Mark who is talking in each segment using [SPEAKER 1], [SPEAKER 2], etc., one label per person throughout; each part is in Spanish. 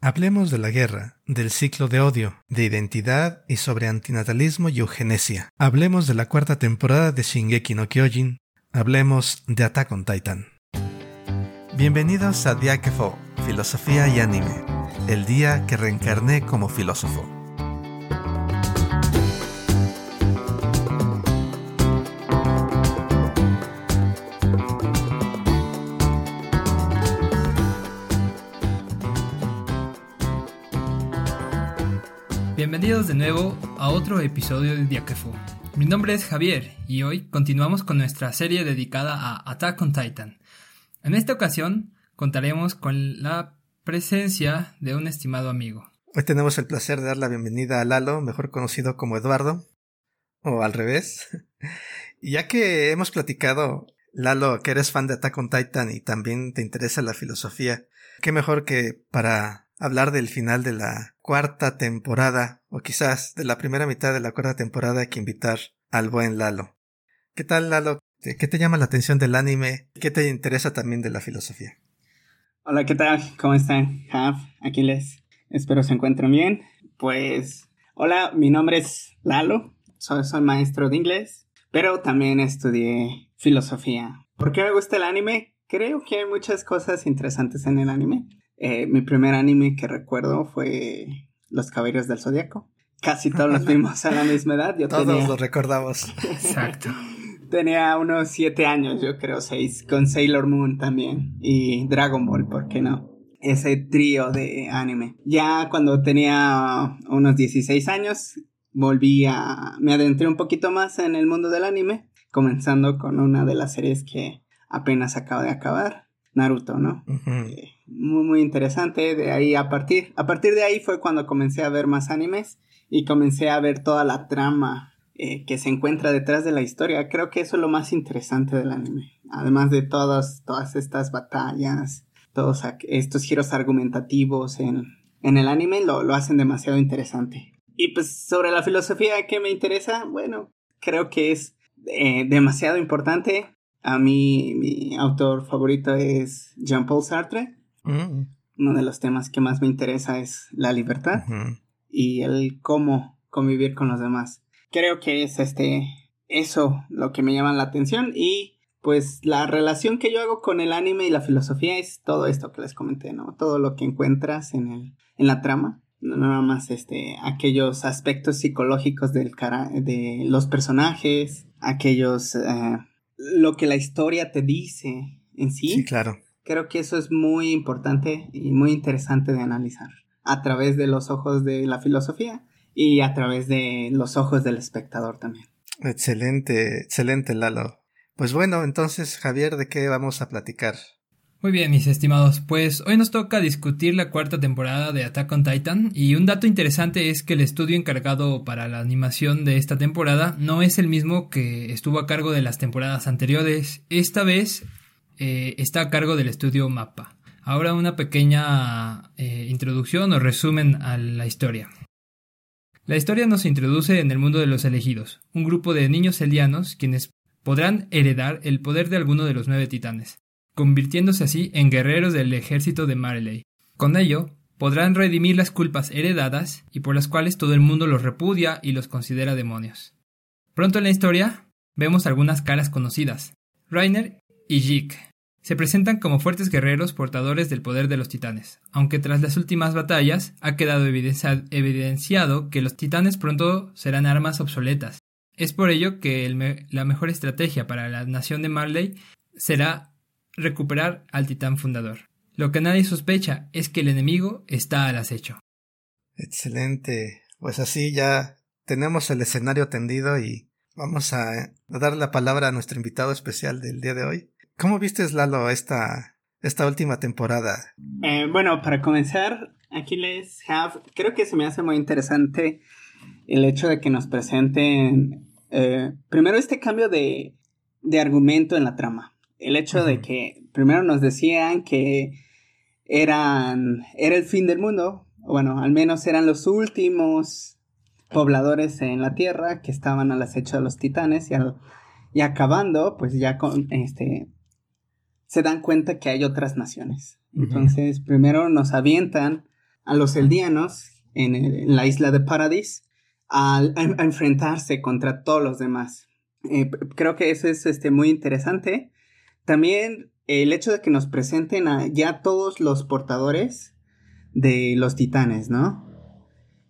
[SPEAKER 1] Hablemos de la guerra, del ciclo de odio, de identidad y sobre antinatalismo y eugenesia. Hablemos de la cuarta temporada de Shingeki no Kyojin. Hablemos de Attack on Titan. Bienvenidos a Diakefo, Filosofía y Anime, el día que reencarné como filósofo.
[SPEAKER 2] Bienvenidos de nuevo a otro episodio de Diakefo. Mi nombre es Javier y hoy continuamos con nuestra serie dedicada a Attack on Titan. En esta ocasión contaremos con la presencia de un estimado amigo.
[SPEAKER 1] Hoy tenemos el placer de dar la bienvenida a Lalo, mejor conocido como Eduardo, o al revés. Y ya que hemos platicado, Lalo, que eres fan de Attack on Titan y también te interesa la filosofía, qué mejor que para hablar del final de la cuarta temporada, o quizás de la primera mitad de la cuarta temporada, hay que invitar al buen Lalo. ¿Qué tal, Lalo? ¿Qué te llama la atención del anime? ¿Qué te interesa también de la filosofía?
[SPEAKER 3] Hola, ¿qué tal? ¿Cómo están? Jav, Aquiles. Espero se encuentren bien. Pues, hola, mi nombre es Lalo. Soy, soy maestro de inglés, pero también estudié filosofía. ¿Por qué me gusta el anime? Creo que hay muchas cosas interesantes en el anime. Eh, mi primer anime que recuerdo fue Los Caballeros del Zodiaco. Casi todos los vimos a la misma edad.
[SPEAKER 1] Yo todos lo recordamos.
[SPEAKER 2] Exacto.
[SPEAKER 3] tenía unos siete años, yo creo, seis, con Sailor Moon también. Y Dragon Ball, ¿por qué no? Ese trío de anime. Ya cuando tenía unos 16 años, volví a... Me adentré un poquito más en el mundo del anime, comenzando con una de las series que apenas acabo de acabar, Naruto, ¿no? Eh, muy, muy interesante. De ahí a partir, a partir de ahí fue cuando comencé a ver más animes y comencé a ver toda la trama eh, que se encuentra detrás de la historia. Creo que eso es lo más interesante del anime. Además de todas, todas estas batallas, todos estos giros argumentativos en, en el anime lo, lo hacen demasiado interesante. Y pues sobre la filosofía que me interesa, bueno, creo que es eh, demasiado importante a mí, mi autor favorito es Jean-Paul Sartre. Mm. Uno de los temas que más me interesa es la libertad y el cómo convivir con los demás. Creo que es este eso lo que me llama la atención y pues la relación que yo hago con el anime y la filosofía es todo esto que les comenté, ¿no? Todo lo que encuentras en el en la trama, no nada más este aquellos aspectos psicológicos del cara de los personajes, aquellos eh, lo que la historia te dice en sí.
[SPEAKER 1] Sí, claro.
[SPEAKER 3] Creo que eso es muy importante y muy interesante de analizar a través de los ojos de la filosofía y a través de los ojos del espectador también.
[SPEAKER 1] Excelente, excelente Lalo. Pues bueno, entonces Javier, ¿de qué vamos a platicar?
[SPEAKER 2] Muy bien, mis estimados, pues hoy nos toca discutir la cuarta temporada de Attack on Titan y un dato interesante es que el estudio encargado para la animación de esta temporada no es el mismo que estuvo a cargo de las temporadas anteriores, esta vez eh, está a cargo del estudio Mappa. Ahora una pequeña eh, introducción o resumen a la historia. La historia nos introduce en el mundo de los elegidos, un grupo de niños elianos quienes podrán heredar el poder de alguno de los nueve titanes convirtiéndose así en guerreros del ejército de Marley. Con ello, podrán redimir las culpas heredadas y por las cuales todo el mundo los repudia y los considera demonios. Pronto en la historia, vemos algunas caras conocidas. Rainer y Jig se presentan como fuertes guerreros portadores del poder de los titanes, aunque tras las últimas batallas ha quedado evidenciado que los titanes pronto serán armas obsoletas. Es por ello que la mejor estrategia para la nación de Marley será recuperar al titán fundador. Lo que nadie sospecha es que el enemigo está al acecho.
[SPEAKER 1] Excelente. Pues así ya tenemos el escenario tendido y vamos a, dar la palabra a nuestro invitado especial del día de hoy. ¿Cómo viste, Lalo, esta, esta última temporada?
[SPEAKER 3] Eh, bueno, para comenzar, aquí les have, creo que se me hace muy interesante el hecho de que nos presenten eh, primero este cambio de, de argumento en la trama el hecho de que primero nos decían que eran, era el fin del mundo, bueno, al menos eran los últimos pobladores en la Tierra que estaban al acecho de los titanes y, y acabando, pues ya con, este, se dan cuenta que hay otras naciones. Entonces, primero nos avientan a los eldianos en, la isla de Paradis a, enfrentarse contra todos los demás. Eh, creo que eso es este, muy interesante. También el hecho de que nos presenten a ya todos los portadores de los titanes, ¿no?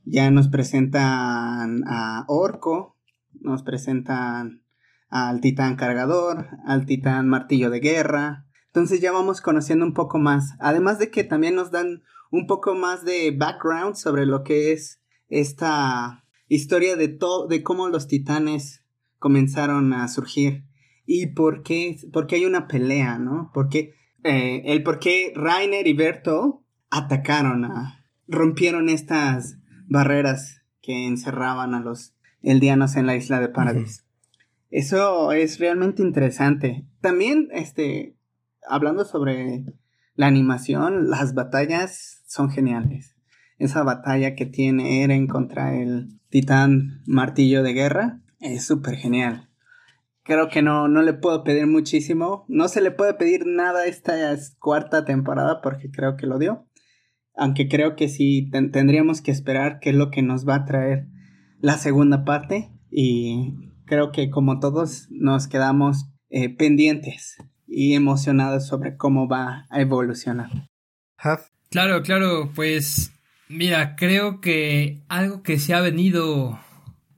[SPEAKER 3] Ya nos presentan a Orco, nos presentan al titán cargador, al titán martillo de guerra. Entonces ya vamos conociendo un poco más. Además de que también nos dan un poco más de background sobre lo que es esta historia de todo, de cómo los titanes comenzaron a surgir y por qué, por hay una pelea, ¿no? Porque eh, el por qué Rainer y Berto atacaron a, rompieron estas barreras que encerraban a los eldianos en la isla de Paradis. Eso es realmente interesante. También, este, hablando sobre la animación, las batallas son geniales. Esa batalla que tiene Eren contra el titán martillo de guerra es súper genial. Creo que no, no le puedo pedir muchísimo. No se le puede pedir nada esta cuarta temporada porque creo que lo dio. Aunque creo que sí tendríamos que esperar qué es lo que nos va a traer la segunda parte. Y creo que como todos nos quedamos eh, pendientes y emocionados sobre cómo va a evolucionar.
[SPEAKER 2] Claro, claro, pues mira, creo que algo que se ha venido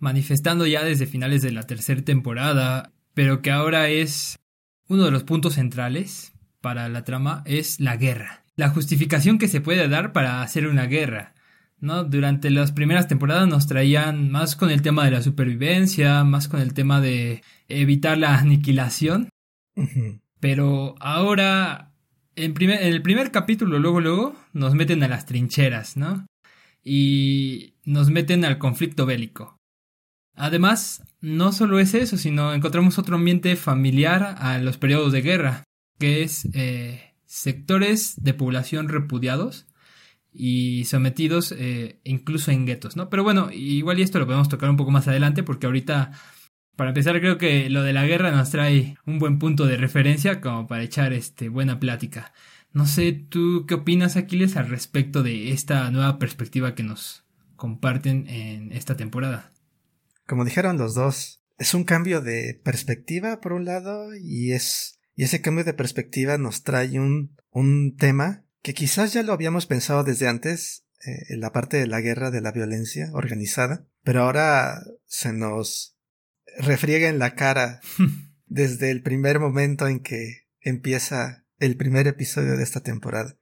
[SPEAKER 2] manifestando ya desde finales de la tercera temporada, pero que ahora es uno de los puntos centrales para la trama, es la guerra. La justificación que se puede dar para hacer una guerra. ¿no? Durante las primeras temporadas nos traían más con el tema de la supervivencia, más con el tema de evitar la aniquilación. Pero ahora, en, en, el primer capítulo, luego, luego, nos meten a las trincheras, ¿no? Y nos meten al conflicto bélico. Además, no solo es eso, sino encontramos otro ambiente familiar a los periodos de guerra, que es eh, sectores de población repudiados y sometidos eh, incluso en guetos, ¿no? Pero bueno, igual y esto lo podemos tocar un poco más adelante porque ahorita, para empezar, creo que lo de la guerra nos trae un buen punto de referencia como para echar este buena plática. No sé, ¿tú qué opinas, Aquiles, al respecto de esta nueva perspectiva que nos comparten en esta temporada?
[SPEAKER 1] Como dijeron los dos, es un cambio de perspectiva por un lado y es y ese cambio de perspectiva nos trae un, un tema que quizás ya lo habíamos pensado desde antes, eh, en la parte de la guerra, de la violencia organizada, pero ahora se nos refriega en la cara desde el primer momento en que empieza el primer episodio de esta temporada.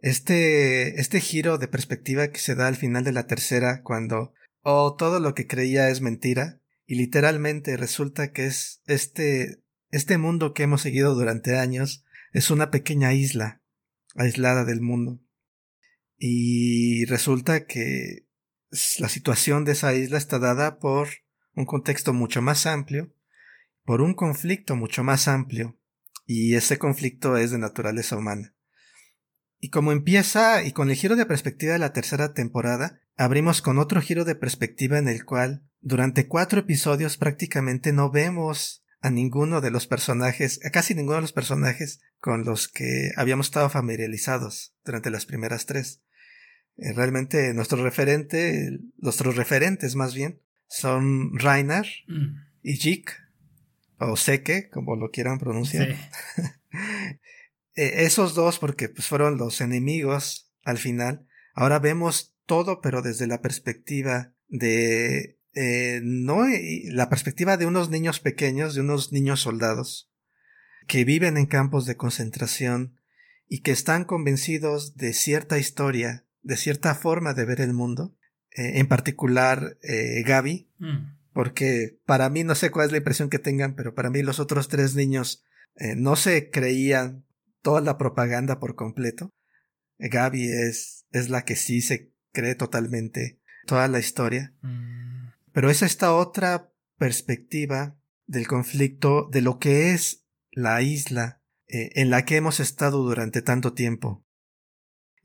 [SPEAKER 1] Este, este giro de perspectiva que se da al final de la tercera cuando oh, todo lo que creía es mentira y literalmente resulta que es este, este mundo que hemos seguido durante años es una pequeña isla aislada del mundo. Y resulta que la situación de esa isla está dada por un contexto mucho más amplio, por un conflicto mucho más amplio, y ese conflicto es de naturaleza humana. Y como empieza, y con el giro de perspectiva de la tercera temporada, abrimos con otro giro de perspectiva en el cual, durante cuatro episodios prácticamente no vemos a ninguno de los personajes, a casi ninguno de los personajes con los que habíamos estado familiarizados durante las primeras tres. Eh, realmente nuestro referente, nuestros referentes más bien, son Rainer mm. y Jik, o Seke, como lo quieran pronunciar. Eh, esos dos, porque pues, fueron los enemigos al final. Ahora vemos todo, pero desde la perspectiva de eh, no la perspectiva de unos niños pequeños, de unos niños soldados, que viven en campos de concentración y que están convencidos de cierta historia, de cierta forma de ver el mundo, eh, en particular eh, Gaby, mm. porque para mí no sé cuál es la impresión que tengan, pero para mí los otros tres niños no se creían toda la propaganda por completo. Gaby es, es la que sí se cree totalmente toda la historia. Mm. Pero es esta otra perspectiva del conflicto de lo que es la isla eh, en la que hemos estado durante tanto tiempo.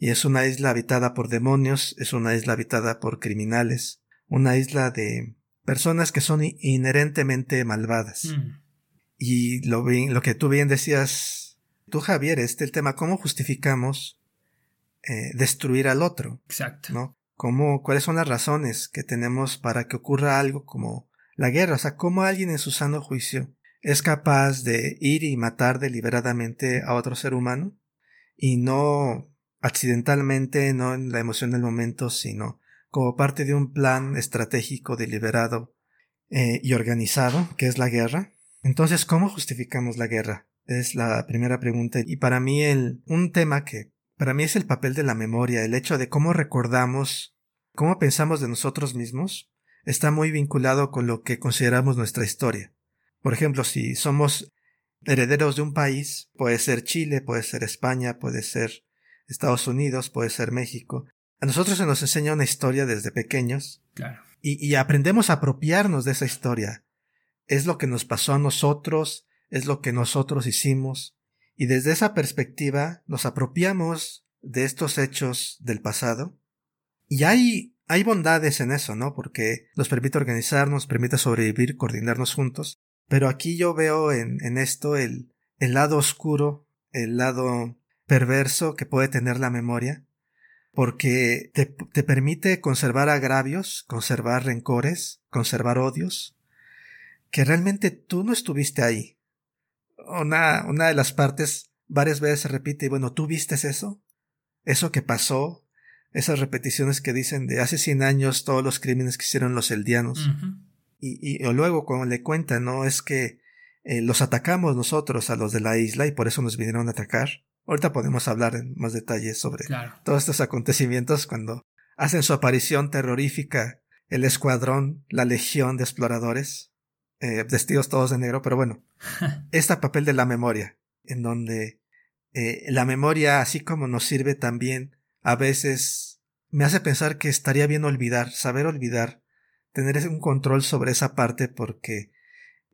[SPEAKER 1] Y es una isla habitada por demonios, es una isla habitada por criminales, una isla de personas que son inherentemente malvadas. Mm. Y lo, lo que tú bien decías, tú Javier, este el tema, ¿cómo justificamos eh, destruir al otro.
[SPEAKER 2] Exacto.
[SPEAKER 1] ¿No? ¿Cómo, ¿Cuáles son las razones que tenemos para que ocurra algo como la guerra? O sea, ¿cómo alguien en su sano juicio es capaz de ir y matar deliberadamente a otro ser humano y no accidentalmente, no en la emoción del momento, sino como parte de un plan estratégico deliberado eh, y organizado, que es la guerra. Entonces, ¿cómo justificamos la guerra? Es la primera pregunta. Y para mí el, un tema que para mí es el papel de la memoria, el hecho de cómo recordamos, cómo pensamos de nosotros mismos, está muy vinculado con lo que consideramos nuestra historia. Por ejemplo, si somos herederos de un país, puede ser Chile, puede ser España, puede ser Estados Unidos, puede ser México. A nosotros se nos enseña una historia desde pequeños.
[SPEAKER 2] Claro.
[SPEAKER 1] Y, y aprendemos a apropiarnos de esa historia. Es lo que nos pasó a nosotros, es lo que nosotros hicimos. Y desde esa perspectiva nos apropiamos de estos hechos del pasado. Y hay, hay bondades en eso, ¿no? Porque nos permite organizarnos, permite sobrevivir, coordinarnos juntos. Pero aquí yo veo en, en esto el, el lado oscuro, el lado perverso que puede tener la memoria, porque te, te, permite conservar agravios, conservar rencores, conservar odios, que realmente tú no estuviste ahí. Una, una de las partes varias veces se repite, y bueno, ¿tú viste eso? Eso que pasó, esas repeticiones que dicen de hace 100 años todos los crímenes que hicieron los eldianos. Uh -huh. Y, y o luego cuando le cuentan, no es que eh, los atacamos nosotros a los de la isla y por eso nos vinieron a atacar. Ahorita podemos hablar en más detalles sobre
[SPEAKER 2] claro.
[SPEAKER 1] todos estos acontecimientos cuando hacen su aparición terrorífica el escuadrón, la legión de exploradores, eh, vestidos todos de negro, pero bueno, este papel de la memoria, en donde eh, la memoria, así como nos sirve también, a veces me hace pensar que estaría bien olvidar, saber olvidar, tener un control sobre esa parte porque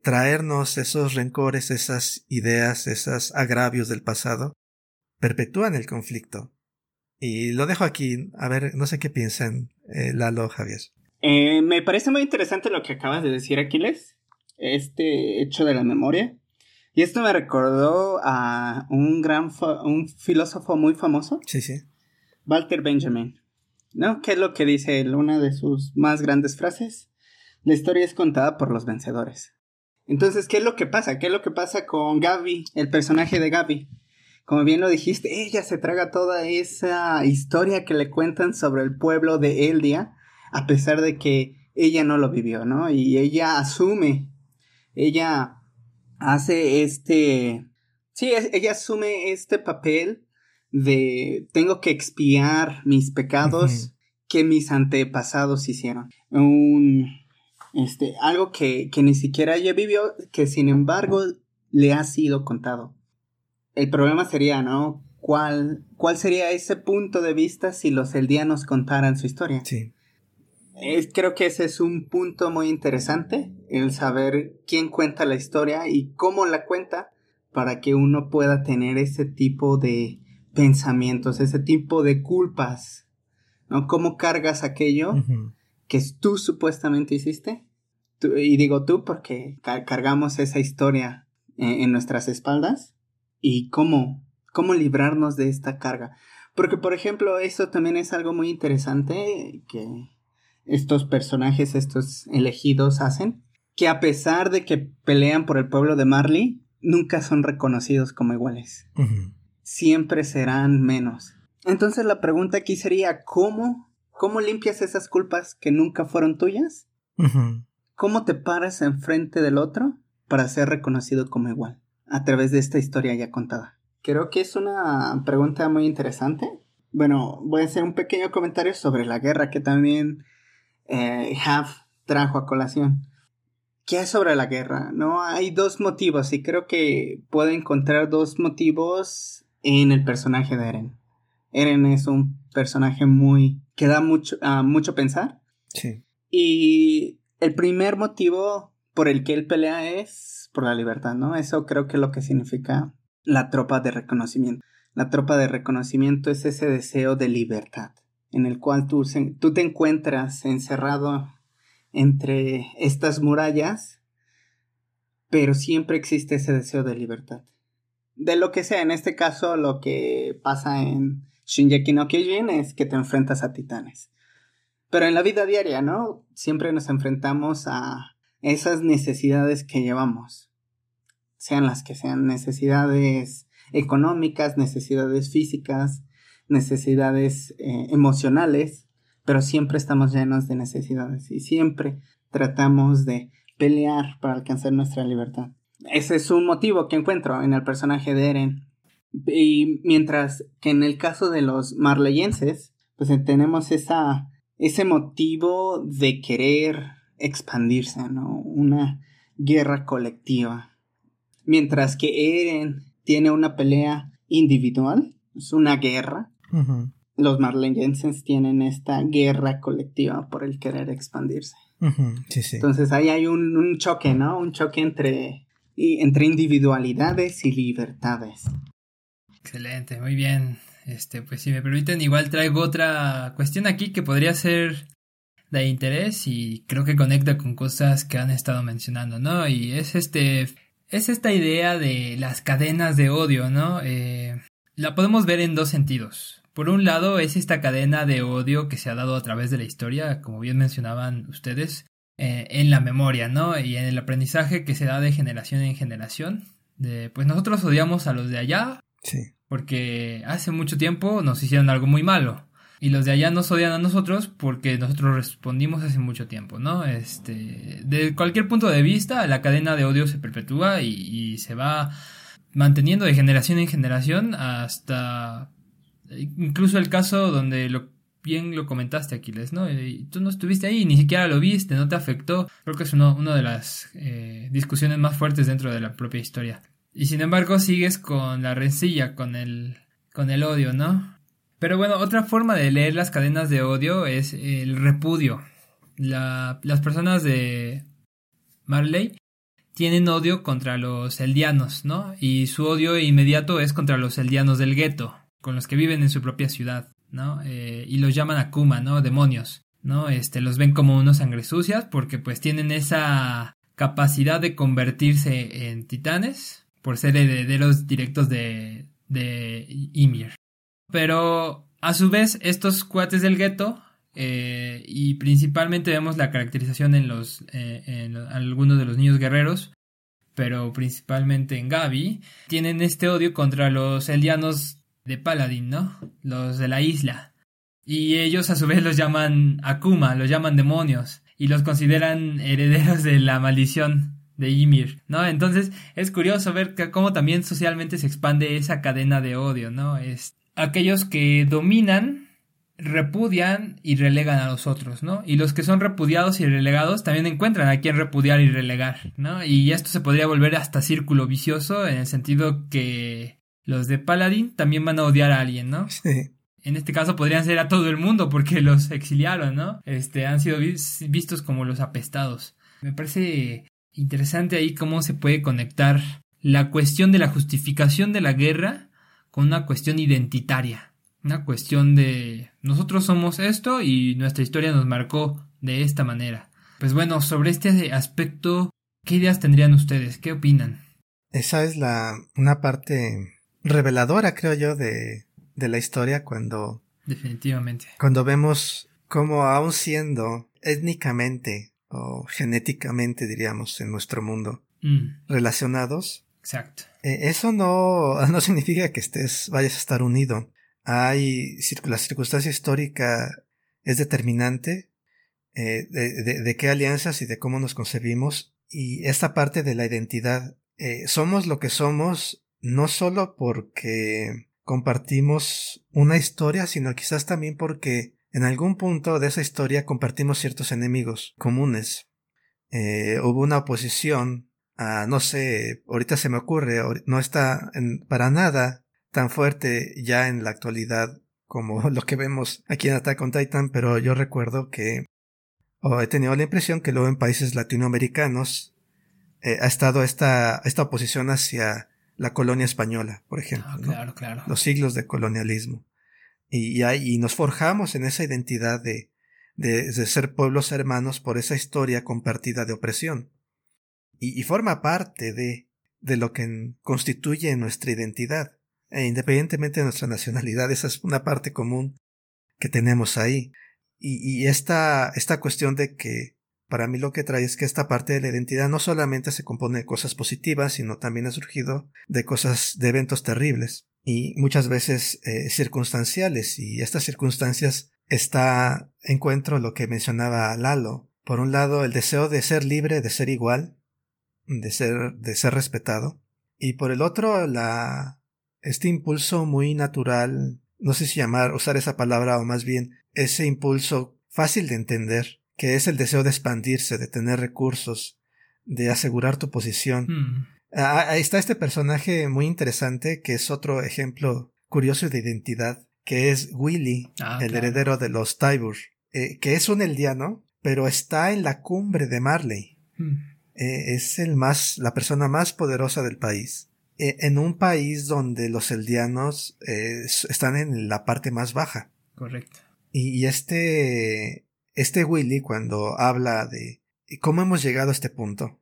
[SPEAKER 1] traernos esos rencores, esas ideas, esos agravios del pasado, perpetúan el conflicto. Y lo dejo aquí, a ver, no sé qué piensan eh, Lalo Javier.
[SPEAKER 3] Eh, me parece muy interesante lo que acabas de decir, Aquiles, este hecho de la memoria. Y esto me recordó a un gran un filósofo muy famoso.
[SPEAKER 1] Sí, sí.
[SPEAKER 3] Walter Benjamin. ¿No? ¿Qué es lo que dice él? Una de sus más grandes frases. La historia es contada por los vencedores. Entonces, ¿qué es lo que pasa? ¿Qué es lo que pasa con Gaby, el personaje de Gaby? Como bien lo dijiste, ella se traga toda esa historia que le cuentan sobre el pueblo de Eldia, a pesar de que ella no lo vivió, ¿no? Y ella asume, ella hace este, sí, ella asume este papel de tengo que expiar mis pecados uh -huh. que mis antepasados hicieron. Un, este, algo que, que ni siquiera ella vivió, que sin embargo le ha sido contado. El problema sería, ¿no? ¿Cuál, ¿Cuál sería ese punto de vista si los eldianos contaran su historia?
[SPEAKER 1] Sí.
[SPEAKER 3] Es, creo que ese es un punto muy interesante, el saber quién cuenta la historia y cómo la cuenta para que uno pueda tener ese tipo de pensamientos, ese tipo de culpas, ¿no? ¿Cómo cargas aquello uh -huh. que tú supuestamente hiciste? Tú, y digo tú porque car cargamos esa historia en, en nuestras espaldas y cómo, cómo librarnos de esta carga. Porque, por ejemplo, eso también es algo muy interesante que estos personajes, estos elegidos hacen, que a pesar de que pelean por el pueblo de Marley, nunca son reconocidos como iguales. Uh -huh. Siempre serán menos. Entonces la pregunta aquí sería, ¿cómo, cómo limpias esas culpas que nunca fueron tuyas?
[SPEAKER 1] Uh -huh.
[SPEAKER 3] ¿Cómo te paras enfrente del otro para ser reconocido como igual? A través de esta historia ya contada. Creo que es una pregunta muy interesante. Bueno, voy a hacer un pequeño comentario sobre la guerra que también eh, Half trajo a colación. ¿Qué es sobre la guerra? No hay dos motivos y creo que puedo encontrar dos motivos en el personaje de Eren. Eren es un personaje muy que da mucho uh, mucho pensar.
[SPEAKER 1] Sí.
[SPEAKER 3] Y el primer motivo por el que él pelea es por la libertad, ¿no? Eso creo que es lo que significa la tropa de reconocimiento. La tropa de reconocimiento es ese deseo de libertad en el cual tú, te encuentras encerrado entre estas murallas, pero siempre existe ese deseo de libertad. De lo que sea, en este caso lo que pasa en Shinjeki no Kyojin es que te enfrentas a titanes. Pero en la vida diaria, ¿no? Siempre nos enfrentamos a esas necesidades que llevamos. Sean las que sean necesidades económicas, necesidades físicas, necesidades eh, emocionales, pero siempre estamos llenos de necesidades y siempre tratamos de pelear para alcanzar nuestra libertad. Ese es un motivo que encuentro en el personaje de Eren. Y mientras que en el caso de los marleyenses, pues tenemos esa, ese motivo de querer expandirse, ¿no? Una guerra colectiva. Mientras que Eren tiene una pelea individual, es una guerra. Los marleyenses tienen esta guerra colectiva por el querer expandirse. Entonces ahí hay un, choque, ¿no? Un choque entre, entre individualidades y libertades.
[SPEAKER 2] Excelente, muy bien. Este, pues si me permiten, igual traigo otra cuestión aquí que podría ser de interés y creo que conecta con cosas que han estado mencionando, ¿no? Y es este, es esta idea de las cadenas de odio, ¿no? Eh, la podemos ver en dos sentidos. Por un lado es esta cadena de odio que se ha dado a través de la historia, como bien mencionaban ustedes, eh, en la memoria, ¿no? Y en el aprendizaje que se da de generación en generación. De, pues nosotros odiamos a los de allá.
[SPEAKER 1] Sí.
[SPEAKER 2] Porque hace mucho tiempo nos hicieron algo muy malo. Y los de allá nos odian a nosotros porque nosotros respondimos hace mucho tiempo, ¿no? Este, de cualquier punto de vista, la cadena de odio se perpetúa y, se va manteniendo de generación en generación hasta incluso el caso donde lo bien lo comentaste, Aquiles, ¿no? Y tú no estuviste ahí, ni siquiera lo viste, no te afectó. Creo que es uno, una de las eh, discusiones más fuertes dentro de la propia historia. Y sin embargo, sigues con la rencilla, con el, con el odio, ¿no? Pero bueno, otra forma de leer las cadenas de odio es el repudio. las personas de Marley tienen odio contra los eldianos, ¿no? Y su odio inmediato es contra los eldianos del gueto, con los que viven en su propia ciudad. ¿no? Eh, y los llaman Akuma, ¿no? Demonios, ¿no? Este, los ven como unos sangre sucias porque pues tienen esa capacidad de convertirse en titanes por ser herederos directos de, de Ymir. Pero a su vez estos cuates del gueto eh, y principalmente vemos la caracterización en los eh, algunos de los niños guerreros pero principalmente en Gabi tienen este odio contra los eldianos de Paladin, ¿no? Los de la isla. Y ellos a su vez los llaman Akuma, los llaman demonios, y los consideran herederos de la maldición de Ymir, ¿no? Entonces es curioso ver cómo también socialmente se expande esa cadena de odio, ¿no? Es aquellos que dominan repudian y relegan a los otros, ¿no? Y los que son repudiados y relegados también encuentran a quien repudiar y relegar, ¿no? Y esto se podría volver hasta círculo vicioso en el sentido que los de Paladin también van a odiar a alguien, ¿no?
[SPEAKER 1] Sí.
[SPEAKER 2] En este caso podrían ser a todo el mundo porque los exiliaron, ¿no? Este, han sido vistos como los apestados. Me parece interesante ahí cómo se puede conectar la cuestión de la justificación de la guerra con una cuestión identitaria. Una cuestión de nosotros somos esto y nuestra historia nos marcó de esta manera. Pues bueno, sobre este aspecto, ¿qué ideas tendrían ustedes? ¿Qué opinan?
[SPEAKER 1] Esa es la una parte reveladora, creo yo, de, de la historia cuando...
[SPEAKER 2] Definitivamente.
[SPEAKER 1] Cuando vemos cómo aún siendo étnicamente o genéticamente, diríamos, en nuestro mundo, mm. relacionados.
[SPEAKER 2] Exacto.
[SPEAKER 1] Eh, eso no, no significa que estés, vayas a estar unido. Hay, la circunstancia histórica es determinante eh, de, de, qué alianzas y de cómo nos concebimos y esta parte de la identidad. Eh, somos lo que somos no solo porque compartimos una historia, sino quizás también porque en algún punto de esa historia compartimos ciertos enemigos comunes. Hubo una oposición a, no sé, ahorita se me ocurre, no está para nada tan fuerte ya en la actualidad como lo que vemos aquí en Attack on Titan, pero yo recuerdo que, he tenido la impresión que luego en países latinoamericanos eh, ha estado esta, esta oposición hacia la colonia española, por ejemplo.
[SPEAKER 2] Ah, claro, claro.
[SPEAKER 1] Los siglos de colonialismo. Y, y, nos forjamos en esa identidad de, de, ser pueblos hermanos por esa historia compartida de opresión. Y, y forma parte de, de lo que constituye nuestra identidad. E independientemente de nuestra nacionalidad, esa es una parte común que tenemos ahí. Y, y esta, esta cuestión de que para mí lo que trae es que esta parte de la identidad no solamente se compone de cosas positivas, sino también ha surgido de cosas, de eventos terribles y muchas veces eh, circunstanciales. Y estas circunstancias está encuentro lo que mencionaba Lalo. Por un lado, el deseo de ser libre, de ser igual, de ser, de ser respetado. Y por el otro, la, este impulso muy natural, no sé si llamar, usar esa palabra o más bien ese impulso fácil de entender, que es el deseo de expandirse, de tener recursos, de asegurar tu posición.
[SPEAKER 2] Hmm.
[SPEAKER 1] Ah, ahí está este personaje muy interesante que es otro ejemplo curioso de identidad, que es Willy,
[SPEAKER 2] Ah,
[SPEAKER 1] el
[SPEAKER 2] claro.
[SPEAKER 1] heredero de los Tybur, eh, que es un eldiano, pero está en la cumbre de Marley.
[SPEAKER 2] Hmm.
[SPEAKER 1] Eh, es el más, la persona más poderosa del país. Eh, en un país donde los eldianos eh, están en la parte más baja.
[SPEAKER 2] Correcto.
[SPEAKER 1] Y, y este, este Willy cuando habla de cómo hemos llegado a este punto.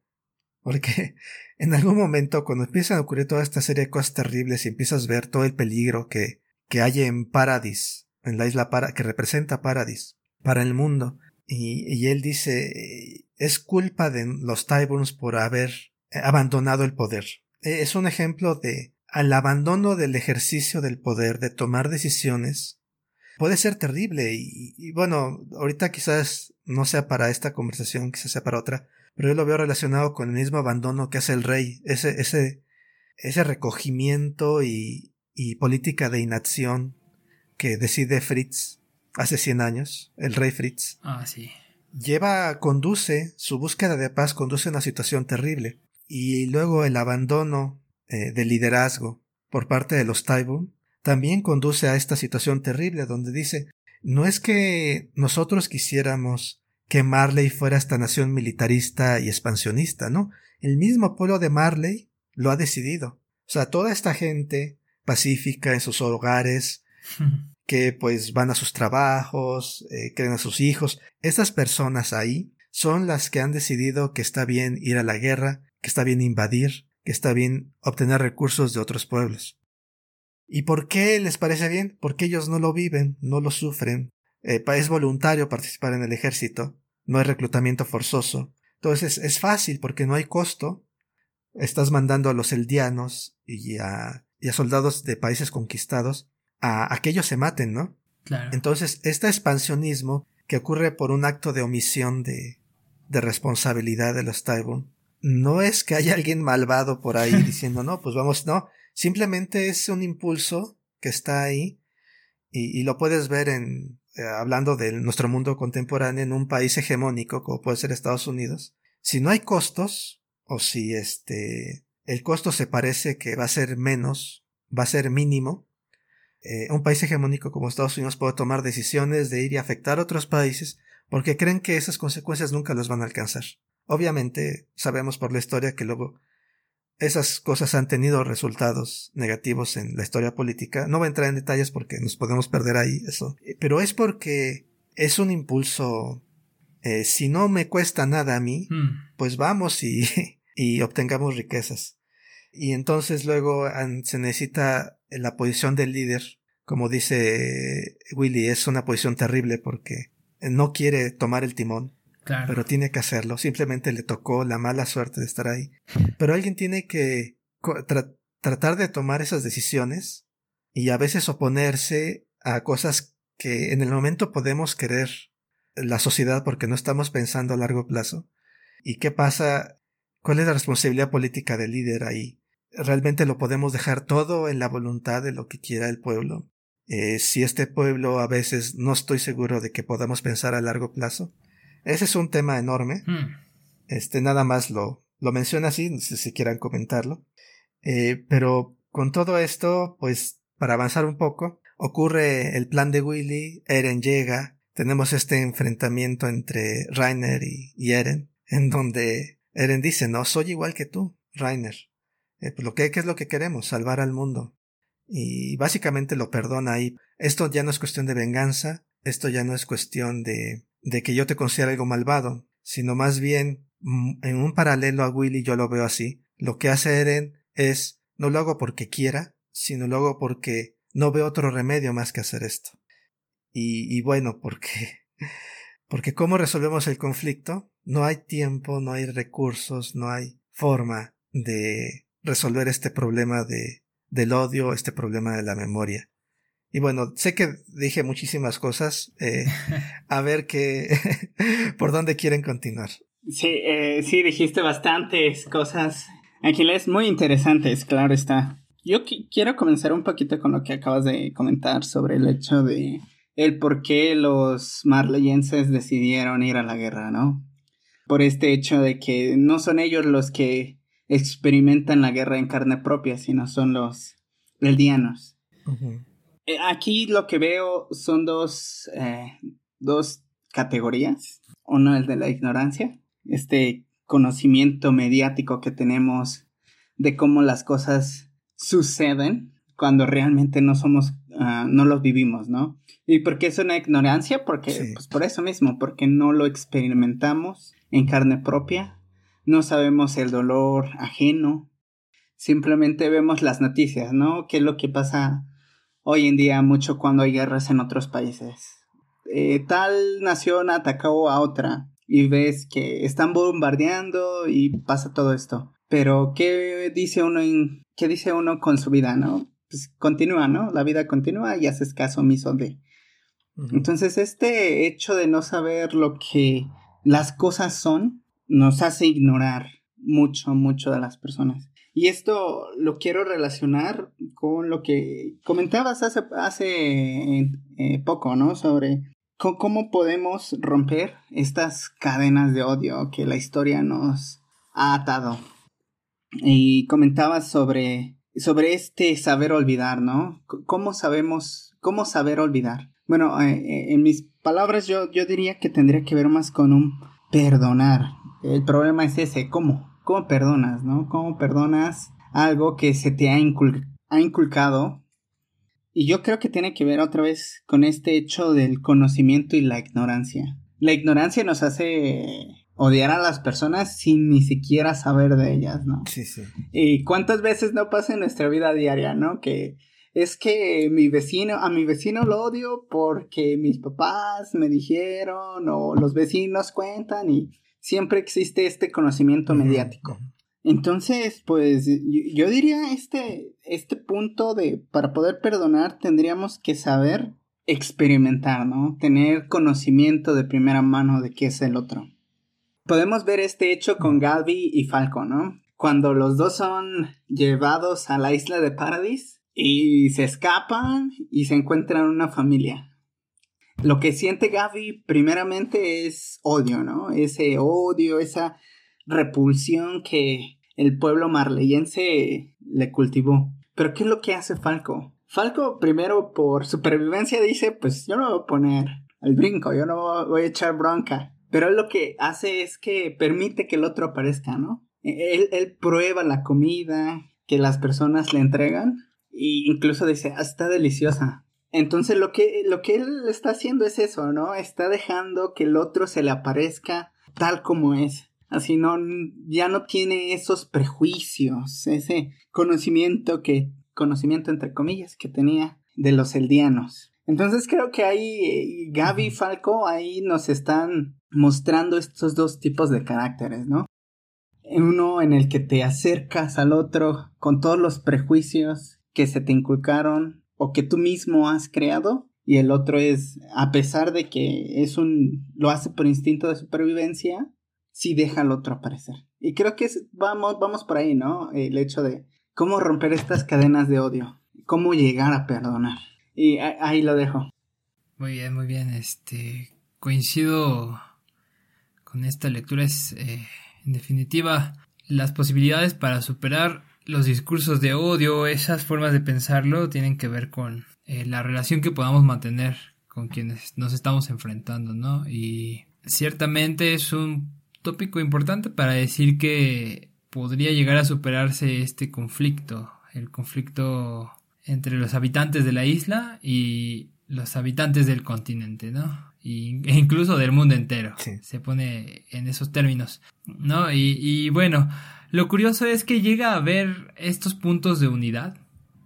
[SPEAKER 1] Porque en algún momento cuando empiezan a ocurrir toda esta serie de cosas terribles y empiezas a ver todo el peligro que, que hay en Paradis, en la isla para, que representa Paradis, para el mundo. Y, y él dice, es culpa de los Tyburns por haber eh, abandonado el poder. Eh, Es un ejemplo de al abandono del ejercicio del poder, de tomar decisiones, puede ser terrible y, bueno, ahorita quizás no sea para esta conversación, quizás sea para otra, pero yo lo veo relacionado con el mismo abandono que hace el rey, ese, ese, ese recogimiento y, y política de inacción que decide Fritz hace 100 años, el rey Fritz,
[SPEAKER 2] Ah, sí.
[SPEAKER 1] lleva, conduce, su búsqueda de paz conduce a una situación terrible. Y luego el abandono eh, del liderazgo por parte de los Tyburn también conduce a esta situación terrible donde dice, no es que nosotros quisiéramos que Marley fuera esta nación militarista y expansionista, ¿no? El mismo pueblo de Marley lo ha decidido. O sea, toda esta gente pacífica en sus hogares, que pues van a sus trabajos, eh, creen a sus hijos. Estas personas ahí son las que han decidido que está bien ir a la guerra, que está bien invadir, que está bien obtener recursos de otros pueblos. ¿Y por qué les parece bien? Porque ellos no lo viven, no lo sufren. Eh, es voluntario participar en el ejército, no hay reclutamiento forzoso. Entonces es fácil porque no hay costo. Estás mandando a los eldianos y y a soldados de países conquistados a, a que ellos se maten, ¿no?
[SPEAKER 2] Claro.
[SPEAKER 1] Entonces, este expansionismo que ocurre por un acto de omisión de, de responsabilidad de los Tyburn, no es que haya alguien malvado por ahí diciendo, no, pues vamos, no, simplemente es un impulso que está ahí y, y lo puedes ver en, eh, hablando de nuestro mundo contemporáneo en un país hegemónico como puede ser Estados Unidos. Si no hay costos, o si este, el costo se parece que va a ser menos, va a ser mínimo, eh, un país hegemónico como Estados Unidos puede tomar decisiones de ir y afectar a otros países porque creen que esas consecuencias nunca los van a alcanzar. Obviamente sabemos por la historia que luego esas cosas han tenido resultados negativos en la historia política. No voy a entrar en detalles porque nos podemos perder ahí eso. Pero es porque es un impulso. Eh, si no me cuesta nada a mí,
[SPEAKER 2] Mm.
[SPEAKER 1] pues vamos y, y obtengamos riquezas. Y entonces luego se necesita la posición del líder. Como dice Willy, es una posición terrible porque no quiere tomar el timón,
[SPEAKER 2] Claro.
[SPEAKER 1] pero tiene que hacerlo. Simplemente le tocó la mala suerte de estar ahí. Pero alguien tiene que tra- tratar de tomar esas decisiones y a veces oponerse a cosas que en el momento podemos querer la sociedad porque no estamos pensando a largo plazo. ¿Y qué pasa? ¿Cuál es la responsabilidad política del líder ahí? ¿Realmente lo podemos dejar todo en la voluntad de lo que quiera el pueblo? Eh, si este pueblo a veces no estoy seguro de que podamos pensar a largo plazo. Ese es un tema enorme.
[SPEAKER 2] Mm.
[SPEAKER 1] Este, nada más lo, lo menciona así, no sé si quieran comentarlo. Eh, pero con todo esto, pues, para avanzar un poco, ocurre el plan de Willy, Eren llega, tenemos este enfrentamiento entre Rainer y, y Eren, en donde Eren dice, no, soy igual que tú, Rainer. Eh, pues lo que, ¿qué es lo que queremos? Salvar al mundo. Y básicamente lo perdona ahí. Esto ya no es cuestión de venganza, esto ya no es cuestión de, de que yo te considere algo malvado, sino más bien, mm, en un paralelo a Willy yo lo veo así. Lo que hace Eren es, no lo hago porque quiera, sino luego porque no veo otro remedio más que hacer esto. Y, y bueno, porque, porque cómo resolvemos el conflicto, no hay tiempo, no hay recursos, no hay forma de resolver este problema de, del odio, este problema de la memoria. Y bueno, sé que dije muchísimas cosas. Eh, a ver qué, por dónde quieren continuar.
[SPEAKER 3] Sí, eh, sí, dijiste bastantes cosas. Aquiles, muy interesantes, claro está. Yo quiero comenzar un poquito con lo que acabas de comentar sobre el hecho de el por qué los marleyenses decidieron ir a la guerra, ¿no? Por este hecho de que no son ellos los que experimentan la guerra en carne propia, sino son los eldianos. Eh, aquí lo que veo son dos, eh, dos categorías. Uno es de la ignorancia, este conocimiento mediático que tenemos de cómo las cosas suceden cuando realmente no somos, uh, no los vivimos, ¿no? ¿Y por qué es una ignorancia? Porque, pues por eso mismo, porque no lo experimentamos en carne propia, no sabemos el dolor ajeno, simplemente vemos las noticias, ¿no? ¿Qué es lo que pasa hoy en día mucho cuando hay guerras en otros países. Eh, tal nación atacó a otra y ves que están bombardeando y pasa todo esto. Pero ¿qué dice uno en, qué dice uno con su vida, no? Pues continúa, ¿no? La vida continúa y haces caso omiso de. Entonces este hecho de no saber lo que las cosas son nos hace ignorar mucho, mucho de las personas. Y esto lo quiero relacionar con lo que comentabas hace, hace eh, poco, ¿no? Sobre cómo podemos romper estas cadenas de odio que la historia nos ha atado. Y comentabas sobre, sobre este saber olvidar, ¿no? ¿Cómo sabemos, cómo saber olvidar? Bueno, eh, eh, en mis palabras yo, yo diría que tendría que ver más con un perdonar. El problema es ese, ¿cómo? ¿Cómo perdonas, no? ¿Cómo perdonas algo que se te ha, inculcado? Y yo creo que tiene que ver otra vez con este hecho del conocimiento y la ignorancia. La ignorancia nos hace odiar a las personas sin ni siquiera saber de ellas, ¿no?
[SPEAKER 1] Sí, sí.
[SPEAKER 3] Y cuántas veces no pasa en nuestra vida diaria, ¿no? Que es que mi vecino, a mi vecino lo odio porque mis papás me dijeron o los vecinos cuentan y siempre existe este conocimiento mediático. Entonces, pues yo, diría este, este punto de para poder perdonar tendríamos que saber experimentar, ¿no? Tener conocimiento de primera mano de qué es el otro. Podemos ver este hecho con Galvi y Falco, ¿no? Cuando los dos son llevados a la isla de Paradis y se escapan y se encuentran una familia. Lo que siente Gaby primeramente es odio, ¿no? Ese odio, esa repulsión que el pueblo marleyense le cultivó. Pero ¿qué es lo que hace Falco? Falco primero por supervivencia dice, pues yo no voy a poner el brinco, yo no voy a echar bronca. Pero lo que hace es que permite que el otro aparezca, ¿no? E-, él, él prueba la comida que las personas le entregan e incluso dice, ah, está deliciosa. Entonces lo que, lo que él está haciendo es eso, ¿no? Está dejando que el otro se le aparezca tal como es. Así no, ya no tiene esos prejuicios, ese conocimiento que, conocimiento entre comillas, que tenía de los eldianos. Entonces creo que ahí eh, Gaby y Falco ahí nos están mostrando estos dos tipos de caracteres, ¿no? Uno en el que te acercas al otro con todos los prejuicios que se te inculcaron o que tú mismo has creado y el otro es a pesar de que es un lo hace por instinto de supervivencia sí deja al otro aparecer. Y creo que vamos vamos por ahí no el hecho de cómo romper estas cadenas de odio cómo llegar a perdonar. Y ahí lo dejo.
[SPEAKER 2] Muy bien muy bien este coincido con esta lectura es eh, en definitiva las posibilidades para superar los discursos de odio, esas formas de pensarlo, tienen que ver con eh, la relación que podamos mantener con quienes nos estamos enfrentando, ¿no? Y ciertamente es un tópico importante para decir que podría llegar a superarse este conflicto, el conflicto entre los habitantes de la isla y los habitantes del continente, ¿no? Y, e incluso del mundo entero. Se pone en esos términos, ¿no? Y, y bueno, lo curioso es que llega a haber estos puntos de unidad.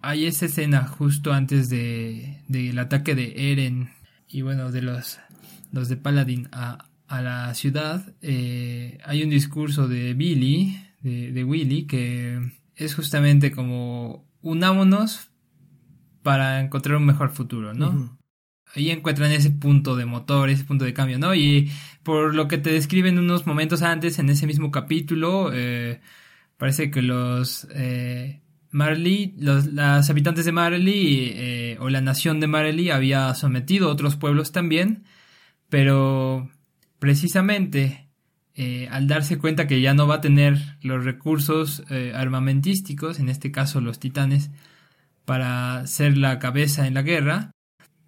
[SPEAKER 2] Hay esa escena justo antes de del ataque de Eren y bueno, de los, los de Paladin a, a la ciudad, eh, hay un discurso de Billy, de, de Willy, que es justamente como unámonos para encontrar un mejor futuro, ¿no? Ahí encuentran ese punto de motor, ese punto de cambio, ¿no? Y por lo que te describen unos momentos antes en ese mismo capítulo, eh, parece que los eh, Marley, los las habitantes de Marley eh, o la nación de Marley había sometido a otros pueblos también, pero precisamente eh, al darse cuenta que ya no va a tener los recursos eh, armamentísticos, en este caso los titanes, para ser la cabeza en la guerra,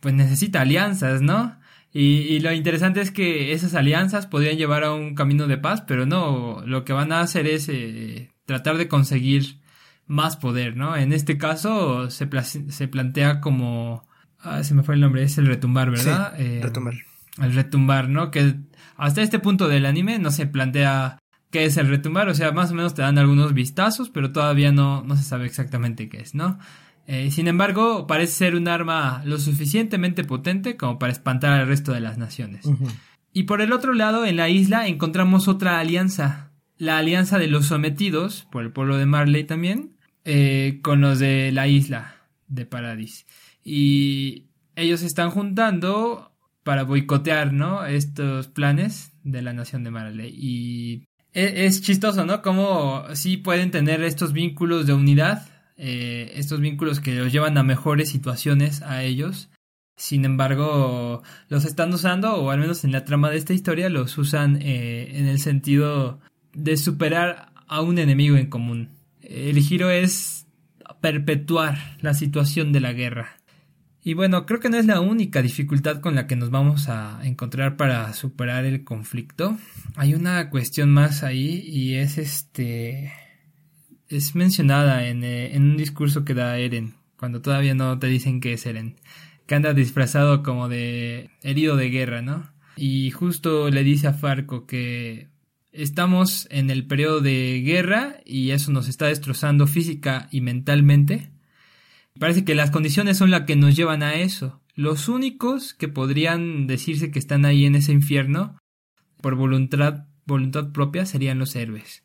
[SPEAKER 2] pues necesita alianzas, ¿no? Y, lo interesante es que esas alianzas podrían llevar a un camino de paz, pero no, lo que van a hacer es eh, tratar de conseguir más poder, ¿no? En este caso se, se plantea como... Ah, se me fue el nombre, es el retumbar, ¿verdad?
[SPEAKER 1] Sí, retumbar.
[SPEAKER 2] El retumbar, ¿no? Que hasta este punto del anime no se plantea qué es el retumbar, o sea, más o menos te dan algunos vistazos, pero todavía no, no se sabe exactamente qué es, ¿no? Eh, sin embargo, parece ser un arma lo suficientemente potente como para espantar al resto de las naciones. Y por el otro lado, en la isla encontramos otra alianza, la alianza de los sometidos, por el pueblo de Marley también, eh, con los de la isla de Paradis. Y ellos se están juntando para boicotear, ¿no? Estos planes de la nación de Marley. Y e, es, chistoso, ¿no? Cómo sí pueden tener estos vínculos de unidad, eh, estos vínculos que los llevan a mejores situaciones a ellos. Sin embargo, los están usando, o al menos en la trama de esta historia, los usan eh, en el sentido de superar a un enemigo en común. El giro es perpetuar la situación de la guerra. Y bueno, creo que no es la única dificultad con la que nos vamos a encontrar para superar el conflicto. Hay una cuestión más ahí y es este... Es mencionada en, eh, en un discurso que da Eren, cuando todavía no te dicen que es Eren, que anda disfrazado como de herido de guerra, ¿no? Y justo le dice a Farco que estamos en el periodo de guerra y eso nos está destrozando física y mentalmente Parece que las condiciones son las que nos llevan a eso. Los únicos que podrían decirse que están ahí en ese infierno por voluntad, voluntad propia serían los héroes,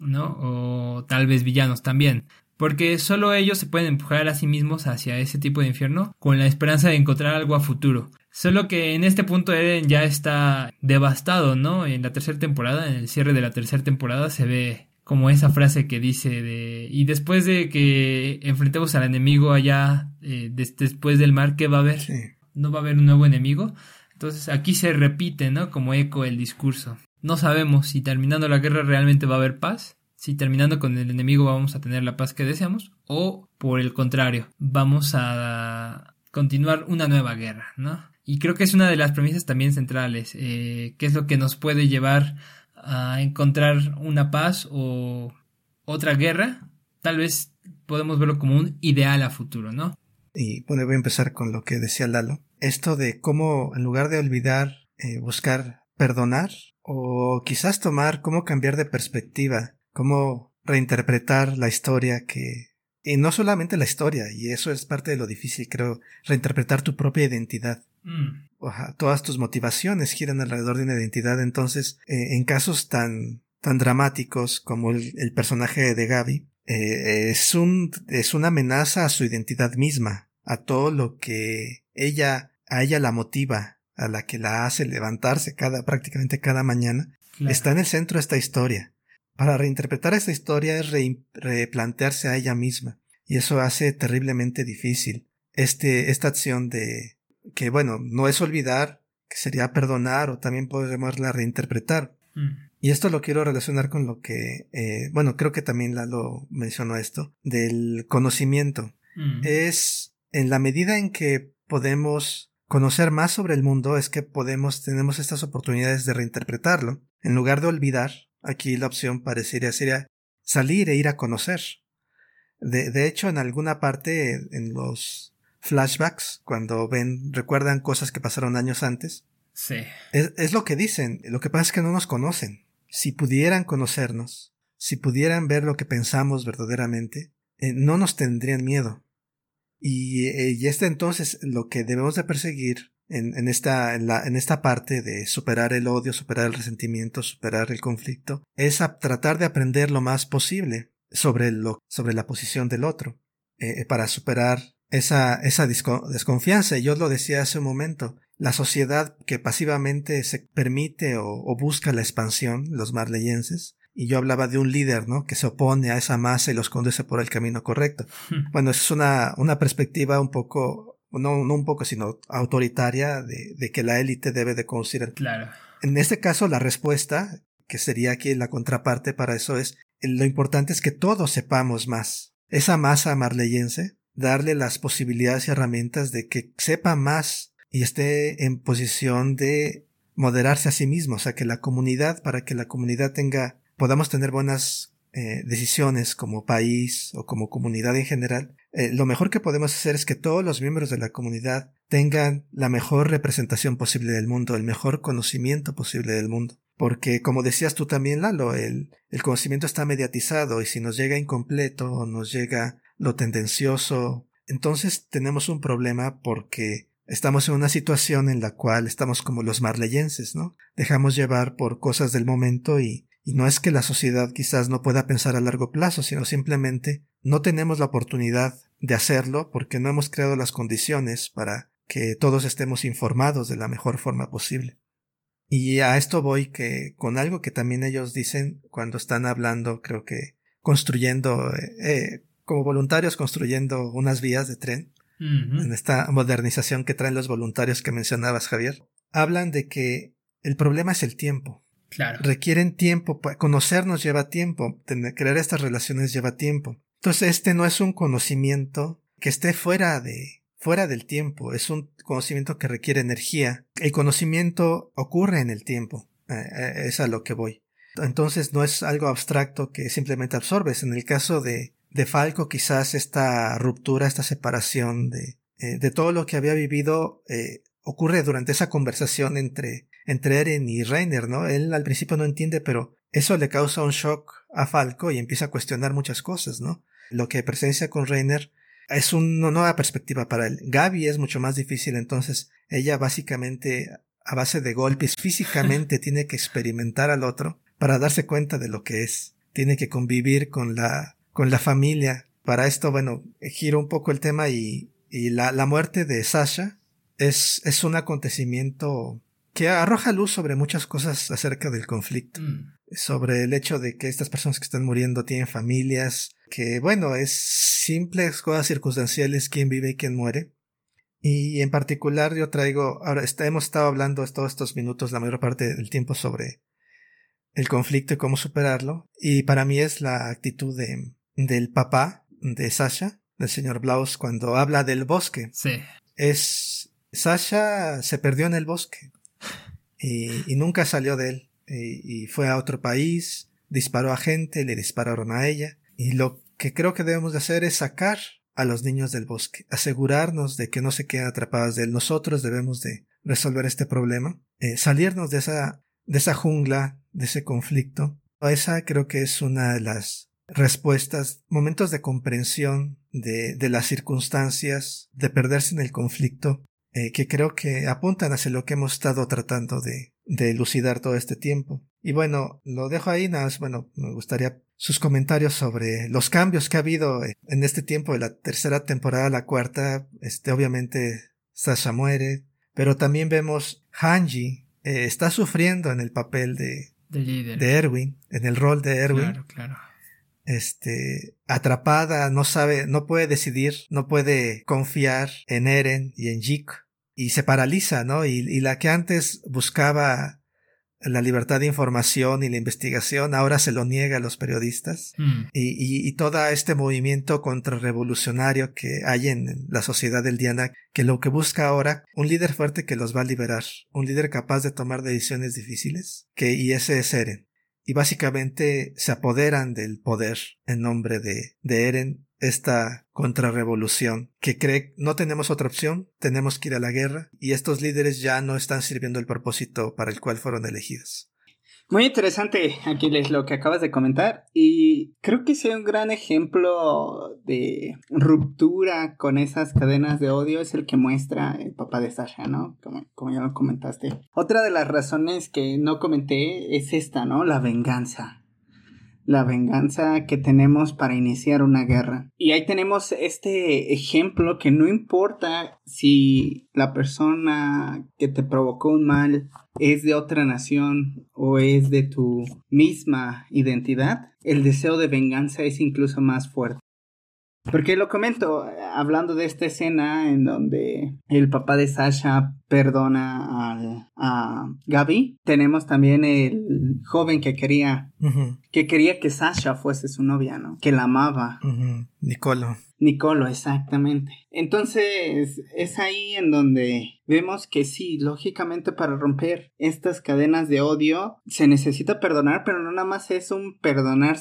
[SPEAKER 2] ¿no? O tal vez villanos también. Porque solo ellos se pueden empujar a sí mismos hacia ese tipo de infierno con la esperanza de encontrar algo a futuro. Solo que en este punto Eren ya está devastado, ¿no? En la tercera temporada, en el cierre de la tercera temporada, se ve como esa frase que dice de y después de que enfrentemos al enemigo allá eh, después del mar qué va a haber no va a haber un nuevo enemigo entonces aquí se repite no como eco el discurso no sabemos si terminando la guerra realmente va a haber paz si terminando con el enemigo vamos a tener la paz que deseamos o por el contrario vamos a continuar una nueva guerra no y creo que es una de las premisas también centrales eh, que es lo que nos puede llevar a encontrar una paz o otra guerra, tal vez podemos verlo como un ideal a futuro, ¿no?
[SPEAKER 1] Y bueno, voy a empezar con lo que decía Lalo. Esto de cómo, en lugar de olvidar, eh, buscar perdonar o quizás tomar cómo cambiar de perspectiva, cómo reinterpretar la historia que... Y no solamente la historia, y eso es parte de lo difícil, creo, reinterpretar tu propia identidad. Mm. todas tus motivaciones giran alrededor de una identidad. Entonces, eh, en casos tan, tan dramáticos como el, personaje de Gaby, eh, es un, es una amenaza a su identidad misma, a todo lo que ella, a ella la motiva, a la que la hace levantarse cada, prácticamente cada mañana, está en el centro de esta historia. Para reinterpretar esta historia es replantearse a ella misma, y eso hace terriblemente difícil este, esta acción de, que bueno, no es olvidar, que sería perdonar o también podemos la reinterpretar. Mm. Y esto lo quiero relacionar con lo que, eh, bueno, creo que también Lalo mencionó esto, del conocimiento. Mm. Es en la medida en que podemos conocer más sobre el mundo, es que podemos, tenemos estas oportunidades de reinterpretarlo. En lugar de olvidar, aquí la opción parecería sería salir e ir a conocer. De, de hecho, en alguna parte, en los flashbacks cuando ven, recuerdan cosas que pasaron años antes.
[SPEAKER 2] Sí.
[SPEAKER 1] Es, lo que dicen. Lo que pasa es que no nos conocen. Si pudieran conocernos, si pudieran ver lo que pensamos verdaderamente, eh, no nos tendrían miedo. Y, eh, y este entonces lo que debemos de perseguir en, en, esta, en, la, en esta parte de superar el odio, superar el resentimiento, superar el conflicto, es a tratar de aprender lo más posible sobre, lo, sobre la posición del otro, eh, para superar esa, esa desconfianza. Yo lo decía hace un momento, la sociedad que pasivamente se permite o, o busca la expansión, los marleyenses, y yo hablaba de un líder, ¿no? Que se opone a esa masa y los conduce por el camino correcto. Hmm. Bueno, esa es una, una perspectiva un poco, no, no un poco, sino autoritaria de, de que la élite debe de conducir.
[SPEAKER 2] Claro.
[SPEAKER 1] En este caso, la respuesta, que sería aquí la contraparte para eso, es lo importante es que todos sepamos más. Esa masa marleyense, darle las posibilidades y herramientas de que sepa más y esté en posición de moderarse a sí mismo, o sea, que la comunidad, para que la comunidad tenga podamos tener buenas eh, decisiones como país o como comunidad en general, eh, lo mejor que podemos hacer es que todos los miembros de la comunidad tengan la mejor representación posible del mundo, el mejor conocimiento posible del mundo. Porque, como decías tú también, Lalo, el, el conocimiento está mediatizado y si nos llega incompleto o nos llega lo tendencioso, entonces tenemos un problema porque estamos en una situación en la cual estamos como los marleyenses, ¿no? Dejamos llevar por cosas del momento y y no es que la sociedad quizás no pueda pensar a largo plazo, sino simplemente no tenemos la oportunidad de hacerlo porque no hemos creado las condiciones para que todos estemos informados de la mejor forma posible. Y a esto voy que con algo que también ellos dicen cuando están hablando, creo que construyendo, eh, eh como voluntarios construyendo unas vías de tren, en esta modernización que traen los voluntarios que mencionabas, Javier, hablan de que el problema es el tiempo. Requieren tiempo. Conocernos lleva tiempo. crear estas relaciones lleva tiempo. Entonces, este no es un conocimiento que esté fuera de, fuera del tiempo. Es un conocimiento que requiere energía. El conocimiento ocurre en el tiempo. Eh, eh, es a lo que voy. Entonces, no es algo abstracto que simplemente absorbes. En el caso de, de Falco, quizás esta ruptura, esta separación de, eh, de todo lo que había vivido, ocurre durante esa conversación entre entre Eren y Reiner, ¿no? Él al principio no entiende, pero eso le causa un shock a Falco y empieza a cuestionar muchas cosas, ¿no? Lo que presencia con Reiner es una nueva perspectiva para él. Gaby es mucho más difícil, entonces ella básicamente a base de golpes físicamente tiene que experimentar al otro para darse cuenta de lo que es. Tiene que convivir con la, con la familia. Para esto, bueno, giro un poco el tema y, y la, la muerte de Sasha es, es un acontecimiento que arroja luz sobre muchas cosas acerca del conflicto. Mm. Sobre el hecho de que estas personas que están muriendo tienen familias, que bueno, es simples cosas circunstanciales quién vive y quién muere. Y en particular yo traigo, ahora hemos estado hablando todos estos minutos, la mayor parte del tiempo sobre el conflicto y cómo superarlo. Y para mí es la actitud de, del papá de Sasha, del señor Blaus, cuando habla del bosque.
[SPEAKER 2] Sí.
[SPEAKER 1] Es, Sasha se perdió en el bosque y, nunca salió de él. Y, fue a otro país, disparó a gente, le dispararon a ella. Y lo que creo que debemos de hacer es sacar a los niños del bosque, asegurarnos de que no se queden atrapados de él. Nosotros debemos de resolver este problema, eh, salirnos de esa, de esa jungla, de ese conflicto. Esa creo que es una de las respuestas, momentos de comprensión de, de las circunstancias, de perderse en el conflicto eh, que creo que apuntan hacia lo que hemos estado tratando de, de elucidar todo este tiempo. Y bueno, lo dejo ahí, nada más, bueno, me gustaría sus comentarios sobre los cambios que ha habido en este tiempo de la tercera temporada a la cuarta. Este, obviamente, Sasha muere, pero también vemos Hanji eh, está sufriendo en el papel de, de, Erwin, en el rol de Erwin.
[SPEAKER 2] Claro, claro.
[SPEAKER 1] Este, atrapada, no sabe, no puede decidir, no puede confiar en Eren y en Jik y se paraliza, ¿no? Y, y, la que antes buscaba la libertad de información y la investigación ahora se lo niega a los periodistas hmm. y, y, y, todo este movimiento contrarrevolucionario que hay en la sociedad del Diana que lo que busca ahora un líder fuerte que los va a liberar un líder capaz de tomar decisiones difíciles que y ese es Eren y básicamente se apoderan del poder en nombre de, de Eren, esta contrarrevolución que cree no tenemos otra opción, tenemos que ir a la guerra y estos líderes ya no están sirviendo el propósito para el cual fueron elegidos.
[SPEAKER 3] Muy interesante, Aquiles, lo que acabas de comentar. Y creo que sea un gran ejemplo de ruptura con esas cadenas de odio es el que muestra el papá de Sasha, ¿no? Como, como ya lo comentaste. Otra de las razones que no comenté es esta, ¿no? La venganza la venganza que tenemos para iniciar una guerra. Y ahí tenemos este ejemplo que no importa si la persona que te provocó un mal es de otra nación o es de tu misma identidad, el deseo de venganza es incluso más fuerte. Porque lo comento, hablando de esta escena en donde el papá de Sasha perdona a, Gaby, tenemos también el joven que quería, que quería que Sasha fuese su novia, ¿no? Que la amaba.
[SPEAKER 1] Nicolo.
[SPEAKER 3] Nicolo, exactamente. Entonces, es ahí en donde vemos que sí, lógicamente para romper estas cadenas de odio se necesita perdonar, pero no nada más es un perdonar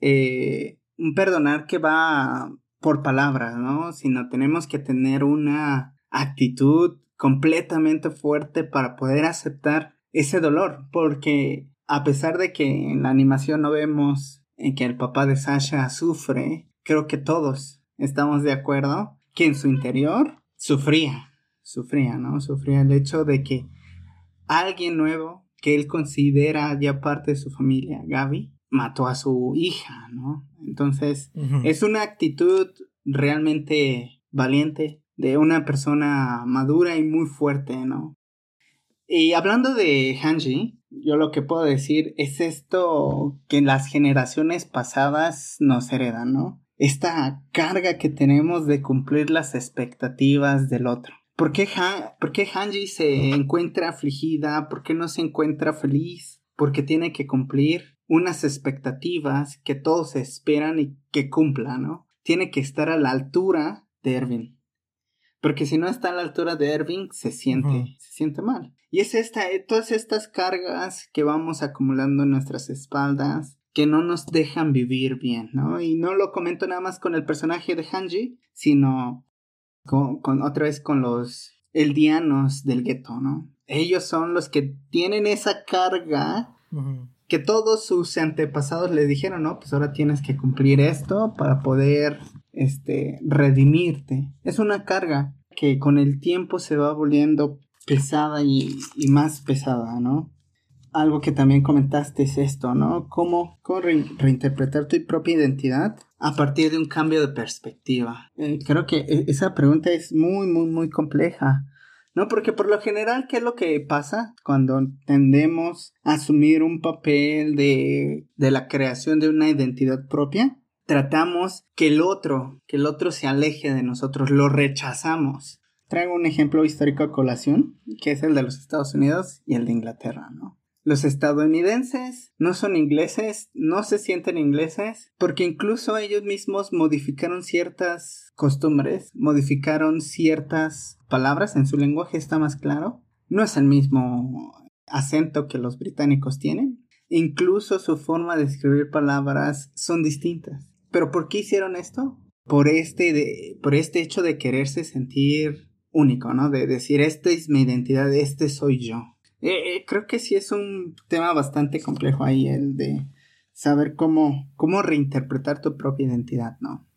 [SPEAKER 3] eh, un perdonar que va por palabras, ¿no? Sino tenemos que tener una actitud completamente fuerte para poder aceptar ese dolor, porque a pesar de que en la animación no vemos en que el papá de Sasha sufre, creo que todos estamos de acuerdo que en su interior sufría, sufría, ¿no? Sufría el hecho de que alguien nuevo que él considera ya parte de su familia, Gaby, mató a su hija, ¿no? Entonces, es una actitud realmente valiente de una persona madura y muy fuerte, ¿no? Y hablando de Hanji, yo lo que puedo decir es esto que las generaciones pasadas nos heredan, ¿no? Esta carga que tenemos de cumplir las expectativas del otro. ¿Por qué, ¿Por qué Hanji se encuentra afligida? ¿Por qué no se encuentra feliz? Porque tiene que cumplir unas expectativas que todos esperan y que cumpla, ¿no? Tiene que estar a la altura de Erwin. Porque si no está a la altura de Erwin, se siente, se siente mal. Y es esta, eh, todas estas cargas que vamos acumulando en nuestras espaldas, que no nos dejan vivir bien, ¿no? Y no lo comento nada más con el personaje de Hanji, sino con, otra vez con los eldianos del gueto, ¿no? Ellos son los que tienen esa carga que todos sus antepasados le dijeron, no, pues ahora tienes que cumplir esto para poder, este, redimirte. Es una carga que con el tiempo se va volviendo pesada y, más pesada, ¿no? Algo que también comentaste es esto, ¿no? ¿Cómo, reinterpretar tu propia identidad a partir de un cambio de perspectiva? Eh, creo que e, esa pregunta es muy, muy, muy compleja no, porque por lo general, ¿qué es lo que pasa cuando tendemos a asumir un papel de, de la creación de una identidad propia? Tratamos que el otro, que el otro se aleje de nosotros, lo rechazamos. Traigo un ejemplo histórico a colación, que es el de los Estados Unidos y el de Inglaterra, ¿no? Los estadounidenses no son ingleses, no se sienten ingleses, porque incluso ellos mismos modificaron ciertas costumbres, modificaron ciertas palabras en su lenguaje, está más claro. No es el mismo acento que los británicos tienen. Incluso su forma de escribir palabras son distintas. ¿Pero por qué hicieron esto? Por este, de, por este hecho de quererse sentir único, ¿no? De decir, esta es mi identidad, este soy yo. Eh, eh, creo que sí es un tema bastante complejo ahí el de saber cómo, cómo reinterpretar tu propia identidad, ¿no?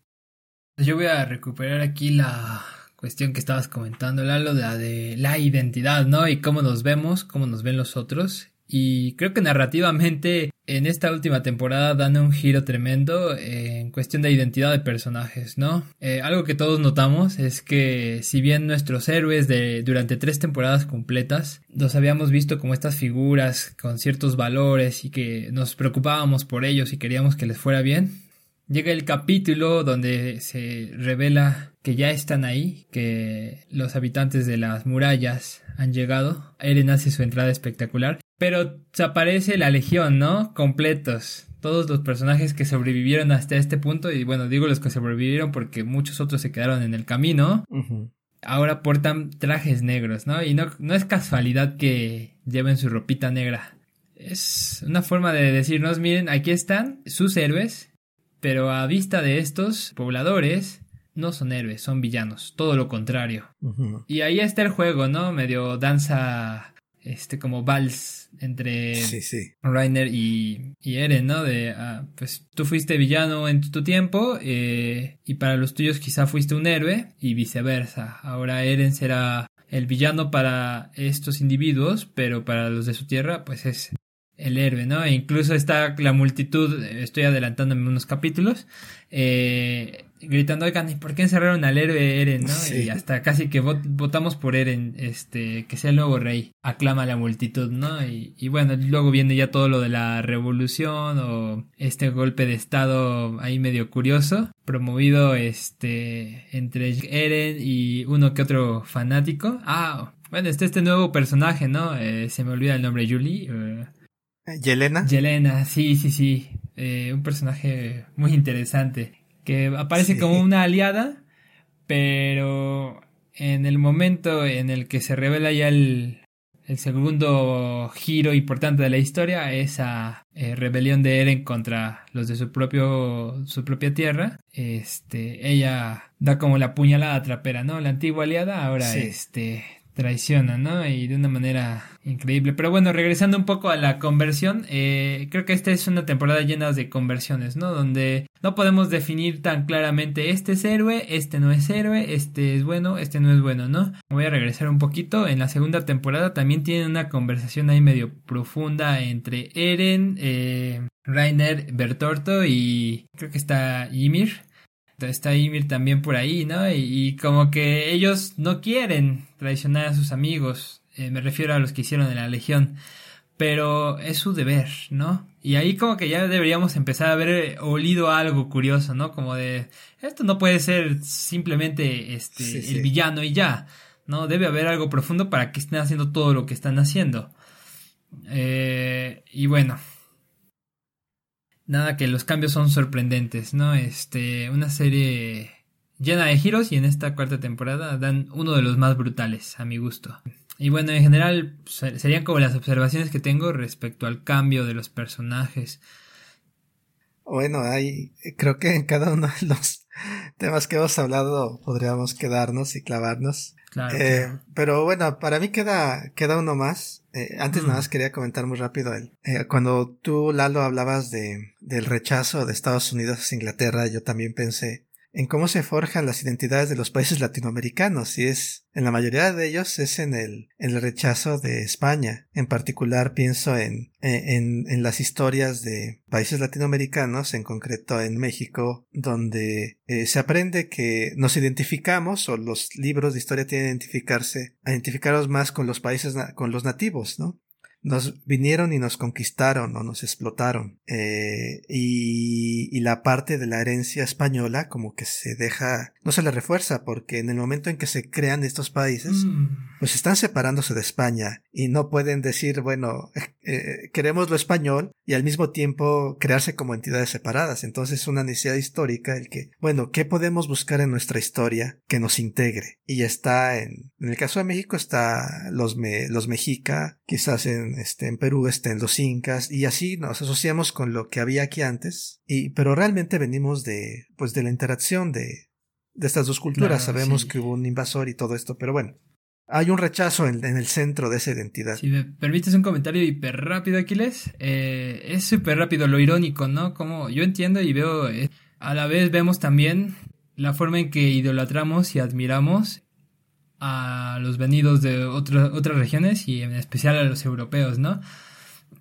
[SPEAKER 2] Yo voy a recuperar aquí la cuestión que estabas comentando, Lalo, la de la identidad, ¿no? Y cómo nos vemos, cómo nos ven los otros. Y creo que narrativamente en esta última temporada dan un giro tremendo en cuestión de identidad de personajes, ¿no? Eh, algo que todos notamos es que si bien nuestros héroes de durante tres temporadas completas los habíamos visto como estas figuras con ciertos valores y que nos preocupábamos por ellos y queríamos que les fuera bien, llega el capítulo donde se revela que ya están ahí, que los habitantes de las murallas han llegado. Eren hace su entrada espectacular pero se aparece la legión, ¿no? Completos. Todos los personajes que sobrevivieron hasta este punto, y bueno, digo los que sobrevivieron porque muchos otros se quedaron en el camino, ahora portan trajes negros, ¿no? Y no, no es casualidad que lleven su ropita negra. Es una forma de decirnos, miren, aquí están sus héroes, pero a vista de estos pobladores, no son héroes, son villanos, todo lo contrario. Y ahí está el juego, ¿no? Medio danza este como vals entre
[SPEAKER 1] sí, sí.
[SPEAKER 2] Rainer y, y, Eren, ¿no? De, ah, pues tú fuiste villano en tu tiempo eh, y para los tuyos quizá fuiste un héroe y viceversa. Ahora Eren será el villano para estos individuos, pero para los de su tierra, pues es el héroe, ¿no? E incluso está la multitud, estoy adelantándome unos capítulos, eh, gritando, oigan, ¿y por qué encerraron al héroe Eren, no? Y hasta casi que votamos por Eren, este, que sea el nuevo rey, aclama la multitud, ¿no? Y, y, bueno, luego viene ya todo lo de la revolución o este golpe de estado ahí medio curioso, promovido, este, entre Eren y uno que otro fanático. Ah, bueno, está este nuevo personaje, ¿no? Eh, se me olvida el nombre, Julie. Eh,
[SPEAKER 1] Yelena.
[SPEAKER 2] Yelena, sí, sí, sí. Eh, un personaje muy interesante. Que aparece como una aliada, pero en el momento en el que se revela ya el, el segundo giro importante de la historia, esa eh, rebelión de Eren contra los de su propio su propia tierra, este, ella da como la puñalada trapera, ¿no? La antigua aliada ahora este traiciona, ¿no? Y de una manera increíble. Pero bueno, regresando un poco a la conversión, eh, creo que esta es una temporada llena de conversiones, ¿no? Donde no podemos definir tan claramente este es héroe, este no es héroe, este es bueno, este no es bueno, ¿no? Voy a regresar un poquito. En la segunda temporada también tiene una conversación ahí medio profunda entre Eren, eh, Rainer, Bertorto y creo que está Ymir está Ymir también por ahí, ¿no? Y, como que ellos no quieren traicionar a sus amigos, eh, me refiero a los que hicieron en la Legión, pero es su deber, ¿no? Y ahí como que ya deberíamos empezar a haber olido algo curioso, ¿no? Como de, esto no puede ser simplemente este, el villano y ya, ¿no? Debe haber algo profundo para que estén haciendo todo lo que están haciendo. Eh, y bueno, nada que los cambios son sorprendentes, ¿no? Este, una serie llena de giros y en esta cuarta temporada dan uno de los más brutales a mi gusto. Y bueno, en general serían como las observaciones que tengo respecto al cambio de los personajes.
[SPEAKER 1] Bueno, hay, creo que en cada uno de los temas que hemos hablado podríamos quedarnos y clavarnos. Eh, pero bueno, para mí queda, queda uno más. Eh, antes nada más quería comentar muy rápido el, eh, cuando tú, Lalo, hablabas de, del rechazo de Estados Unidos a Inglaterra, yo también pensé en cómo se forjan las identidades de los países latinoamericanos y es en la mayoría de ellos es en el, en el rechazo de España. En particular pienso en, en, en las historias de países latinoamericanos, en concreto en México, donde eh, se aprende que nos identificamos o los libros de historia tienen que identificarse, identificarnos más con los países, con los nativos, ¿no? Nos vinieron y nos conquistaron o nos explotaron. Eh, y, y, la parte de la herencia española como que se deja, no se le refuerza porque en el momento en que se crean estos países, mm. pues están separándose de España y no pueden decir, bueno, eh, queremos lo español y al mismo tiempo crearse como entidades separadas. Entonces es una necesidad histórica el que, bueno, ¿qué podemos buscar en nuestra historia que nos integre? Y está en, en el caso de México está los, me, los mexica, quizás en este, en Perú estén los incas y así nos asociamos con lo que había aquí antes y pero realmente venimos de pues de la interacción de de estas dos culturas sabemos que hubo un invasor y todo esto pero bueno hay un rechazo en, el centro de esa identidad.
[SPEAKER 2] Si me permites un comentario hiper rápido, Aquiles, eh, es súper rápido lo irónico, ¿no? Como yo entiendo y veo, eh, a la vez vemos también la forma en que idolatramos y admiramos a los venidos de otras regiones y en especial a los europeos, ¿no?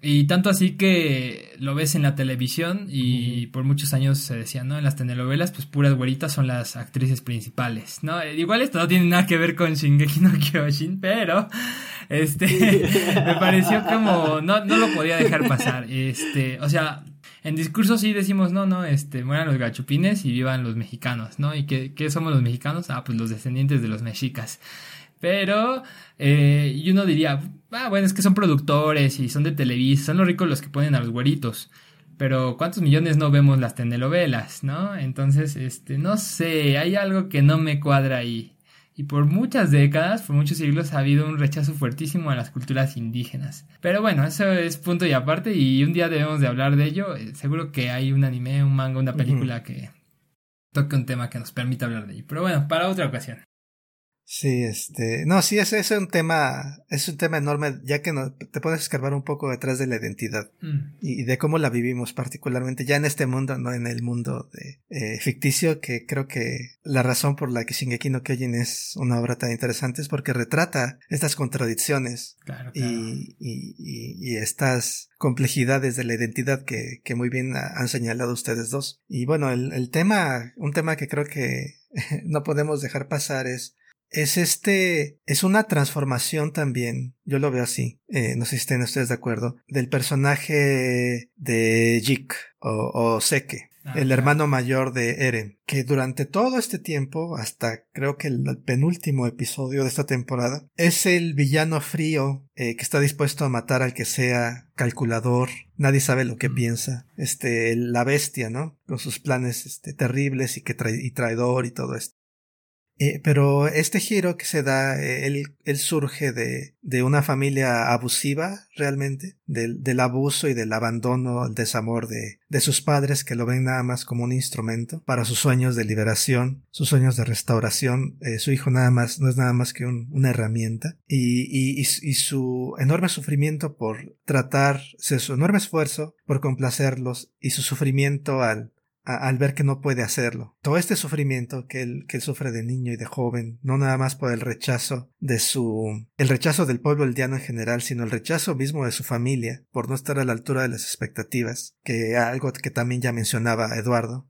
[SPEAKER 2] Y tanto así que lo ves en la televisión y por muchos años se decía, ¿no? En las telenovelas, pues puras güeritas son las actrices principales, ¿no? Igual esto no tiene nada que ver con Shingeki no Kyojin, pero este me pareció como no, no lo podía dejar pasar. Este, o sea, en discurso sí decimos, no, no, este, mueran los gachupines y vivan los mexicanos, ¿no? ¿Y qué, qué somos los mexicanos? Ah, pues los descendientes de los mexicas. Pero, eh, y uno diría, ah, bueno, es que son productores y son de Televisa, son los ricos los que ponen a los güeritos. Pero ¿cuántos millones no vemos las telenovelas, no? Entonces, este, no sé, hay algo que no me cuadra ahí. Y por muchas décadas, por muchos siglos, ha habido un rechazo fuertísimo a las culturas indígenas. Pero bueno, eso es punto y aparte, y un día debemos de hablar de ello. Eh, seguro que hay un anime, un manga, una película que toque un tema que nos permita hablar de ello. Pero bueno, para otra ocasión.
[SPEAKER 1] Sí, este, no, sí, ese es un tema, es un tema enorme, ya que no, te puedes escarbar un poco detrás de la identidad
[SPEAKER 2] Mm,
[SPEAKER 1] y, de cómo la vivimos particularmente ya en este mundo, no en el mundo de, eh, ficticio, que creo que la razón por la que Shingeki no Kyojin es una obra tan interesante es porque retrata estas contradicciones
[SPEAKER 2] claro, claro.
[SPEAKER 1] y, y, y, y estas complejidades de la identidad que, que muy bien ha- han señalado ustedes dos. Y bueno, el, el tema, un tema que creo que no podemos dejar pasar es es este, es una transformación también, yo lo veo así, eh, no sé si estén ustedes de acuerdo, del personaje de Jik o, o Seke,
[SPEAKER 2] Ah,
[SPEAKER 1] el hermano mayor de Eren, que durante todo este tiempo, hasta creo que el penúltimo episodio de esta temporada, es el villano frío eh, que está dispuesto a matar al que sea calculador, nadie sabe lo que
[SPEAKER 2] Mm.
[SPEAKER 1] piensa, este, la bestia, ¿no? Con sus planes este, terribles y que trai- y traidor y todo esto. Eh, pero este giro que se da, eh, él, surge de, de una familia abusiva, realmente, del, abuso y del abandono, el desamor de, de sus padres que lo ven nada más como un instrumento para sus sueños de liberación, sus sueños de restauración. Eh, su hijo nada más, no es nada más que un- una herramienta. Y, y, y, y su enorme sufrimiento por tratar, su enorme esfuerzo por complacerlos y su sufrimiento al, al ver que no puede hacerlo. Todo este sufrimiento que él, que él sufre de niño y de joven, no nada más por el rechazo de su, el rechazo del pueblo eldiano en general, sino el rechazo mismo de su familia por no estar a la altura de las expectativas, que algo que también ya mencionaba Eduardo.